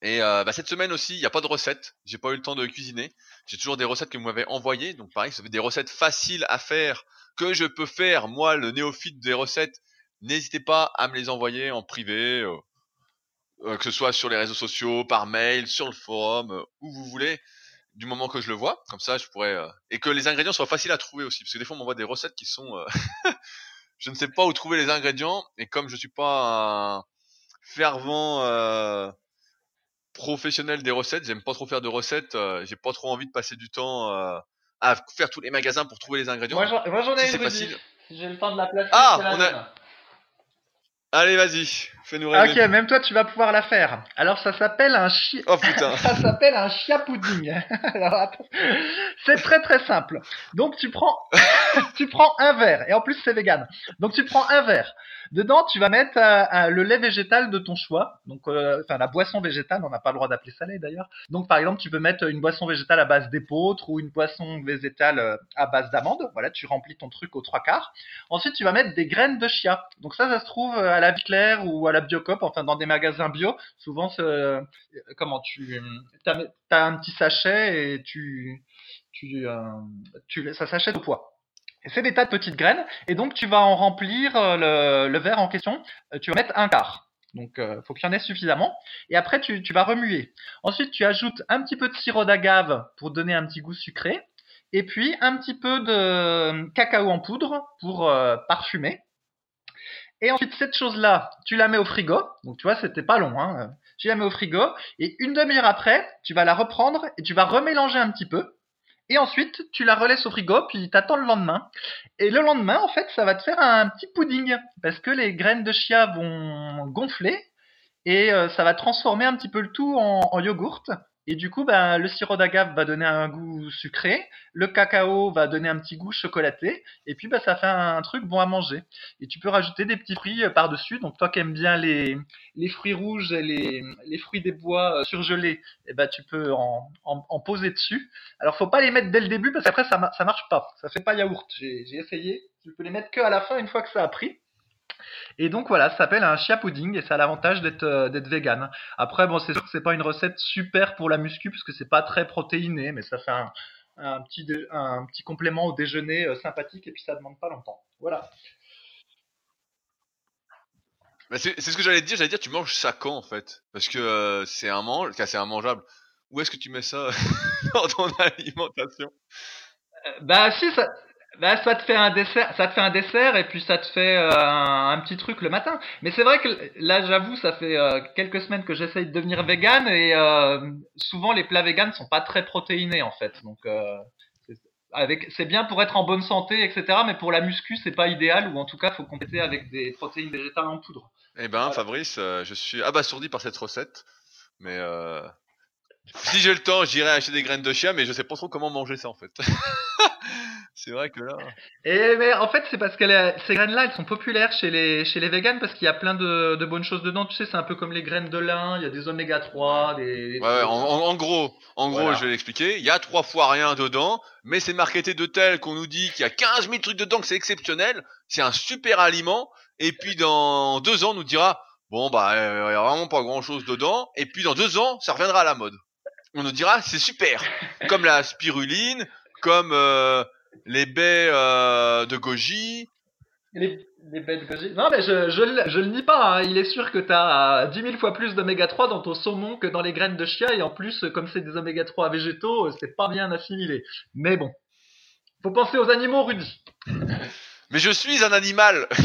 Et euh, bah, cette semaine aussi, il n'y a pas de recettes. J'ai pas eu le temps de cuisiner. J'ai toujours des recettes que vous m'avez envoyées. Donc pareil, ça fait des recettes faciles à faire que je peux faire. Moi, le néophyte des recettes, n'hésitez pas à me les envoyer en privé, euh, que ce soit sur les réseaux sociaux, par mail, sur le forum, où vous voulez. Du moment que je le vois, comme ça, je pourrais et que les ingrédients soient faciles à trouver aussi, parce que des fois on m'envoie des recettes qui sont je ne sais pas où trouver les ingrédients et comme je suis pas un fervent euh, professionnel des recettes, j'aime pas trop faire de recettes, euh, j'ai pas trop envie de passer du temps euh, à faire tous les magasins pour trouver les ingrédients. Moi j'en ai une facile. Si j'ai le temps de la placer. Ah, on a... Allez, vas-y, fais-nous rêver. Ok, même toi, tu vas pouvoir la faire. Alors, ça s'appelle un chia. Oh putain. ça s'appelle un chia pudding. C'est très très simple. Donc, tu prends, tu prends un verre, et en plus, c'est vegan. Donc, tu prends un verre. Dedans, tu vas mettre euh, le lait végétal de ton choix. Donc, euh, enfin, la boisson végétale, on n'a pas le droit d'appeler ça lait d'ailleurs. Donc, par exemple, tu peux mettre une boisson végétale à base d'épeautre ou une boisson végétale euh, à base d'amande. Voilà, tu remplis ton truc aux trois quarts. Ensuite, tu vas mettre des graines de chia. Donc, ça, ça se trouve à la Claire ou à la Biocop, enfin dans des magasins bio, souvent comment tu as, as, un petit sachet et tu tu, tu ça s'achète au poids. C'est des tas de petites graines et donc tu vas en remplir euh, le, le verre en question. Tu vas mettre un quart. Donc, euh, faut qu'il y en ait suffisamment. Et après, tu, tu vas remuer. Ensuite, tu ajoutes un petit peu de sirop d'agave pour donner un petit goût sucré. Et puis, un petit peu de cacao en poudre pour euh, parfumer. Et ensuite, cette chose-là, tu la mets au frigo. Donc, tu vois, c'était pas long. Hein. Tu la mets au frigo. Et une demi-heure après, tu vas la reprendre et tu vas remélanger un petit peu. Et ensuite, tu la relaisses au frigo, puis t'attends le lendemain. Et le lendemain, en fait, ça va te faire un petit pudding. Parce que les graines de chia vont gonfler. Et euh, ça va transformer un petit peu le tout en, en yogourt. Et du coup, ben, le sirop d'agave va donner un goût sucré, le cacao va donner un petit goût chocolaté, et puis ben, ça fait un truc bon à manger. Et tu peux rajouter des petits fruits euh, par-dessus. Donc toi qui aimes bien les, les fruits rouges et les, les fruits des bois euh, surgelés, et ben, tu peux en, en, en poser dessus. Alors faut pas les mettre dès le début parce qu'après ça, ça marche pas. Ça fait pas yaourt. J'ai essayé. Tu peux les mettre que à la fin une fois que ça a pris. Et donc voilà, ça s'appelle un chia pudding et ça a l'avantage d'être euh, d'être vegan. Après bon, c'est sûr que c'est pas une recette super pour la muscu parce que c'est pas très protéiné, mais ça fait un, un petit dé- un petit complément au déjeuner euh, sympathique et puis ça demande pas longtemps. Voilà. Bah, c'est ce que j'allais te dire, j'allais dire tu manges ça quand en fait? Parce que euh, c'est un mange, enfin, c'est un mangeable. Où est-ce que tu mets ça dans ton alimentation? Euh, Bah si ça bah, ça te fait un dessert, ça te fait un dessert et puis ça te fait euh, un, un petit truc le matin. Mais c'est vrai que là, j'avoue, ça fait euh, quelques semaines que j'essaye de devenir vegan et euh, souvent les plats vegan sont pas très protéinés en fait. Donc c'est- avec, c'est bien pour être en bonne santé, etc. Mais pour la muscu, c'est pas idéal ou en tout cas, faut compléter avec des protéines végétales en poudre. Eh ben, Voilà. Fabrice, je suis abasourdi par cette recette. Mais si j'ai le temps, j'irai acheter des graines de chia, mais je sais pas trop comment manger ça en fait. c'est vrai que là. Et mais en fait, c'est parce que les- ces graines-là, elles sont populaires chez les chez les véganes parce qu'il y a plein de, de bonnes choses dedans. Tu sais, c'est un peu comme les graines de lin. Il y a des oméga 3, des, Ouais, ouais, en, gros, en gros, Voilà. je vais l'expliquer. Il y a trois fois rien dedans, mais c'est marketé de tel qu'on nous dit qu'il y a 15 000 trucs dedans, que c'est exceptionnel, c'est un super aliment, et puis dans deux ans, on nous dira, bon, bah, euh, il y a vraiment pas grand chose dedans, et puis dans deux ans, ça reviendra à la mode. On nous dira, c'est super. Comme la spiruline, comme euh, les baies euh, de goji. Les, les bêtes que j'ai- Non, mais je, je, le- je le nie pas. hein. Il est sûr que tu as 10 000 fois plus d'oméga 3 dans ton saumon que dans les graines de chia. Et en plus, comme c'est des oméga 3 végétaux, c'est pas bien assimilé. Mais bon. Faut penser aux animaux, Rudy. Mais je suis un animal.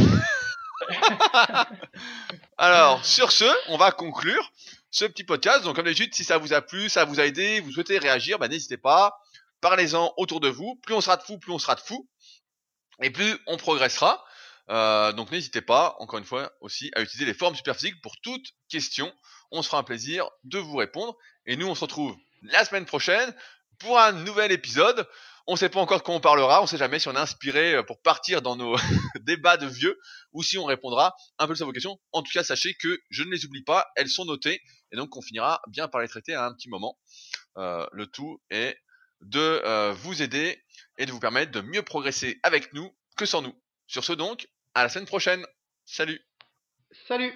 Alors, sur ce, on va conclure ce petit podcast. Donc, comme d'habitude, si ça vous a plu, ça vous a aidé, vous souhaitez réagir, bah, n'hésitez pas. Parlez-en autour de vous. Plus on sera de fous, plus on sera de fous. Et plus on progressera. Euh, donc, n'hésitez pas, encore une fois, aussi, à utiliser les formes superphysiques pour toute question. On se fera un plaisir de vous répondre. Et nous, on se retrouve la semaine prochaine pour un nouvel épisode. On sait pas encore de quoi on parlera, on sait jamais si on est inspiré euh, pour partir dans nos débats de vieux ou si on répondra un peu plus à vos questions. En tout cas, sachez que je ne les oublie pas, elles sont notées et donc on finira bien par les traiter à un petit moment. Euh, le tout est de euh, vous aider et de vous permettre de mieux progresser avec nous que sans nous. Sur ce donc, à la semaine prochaine. Salut Salut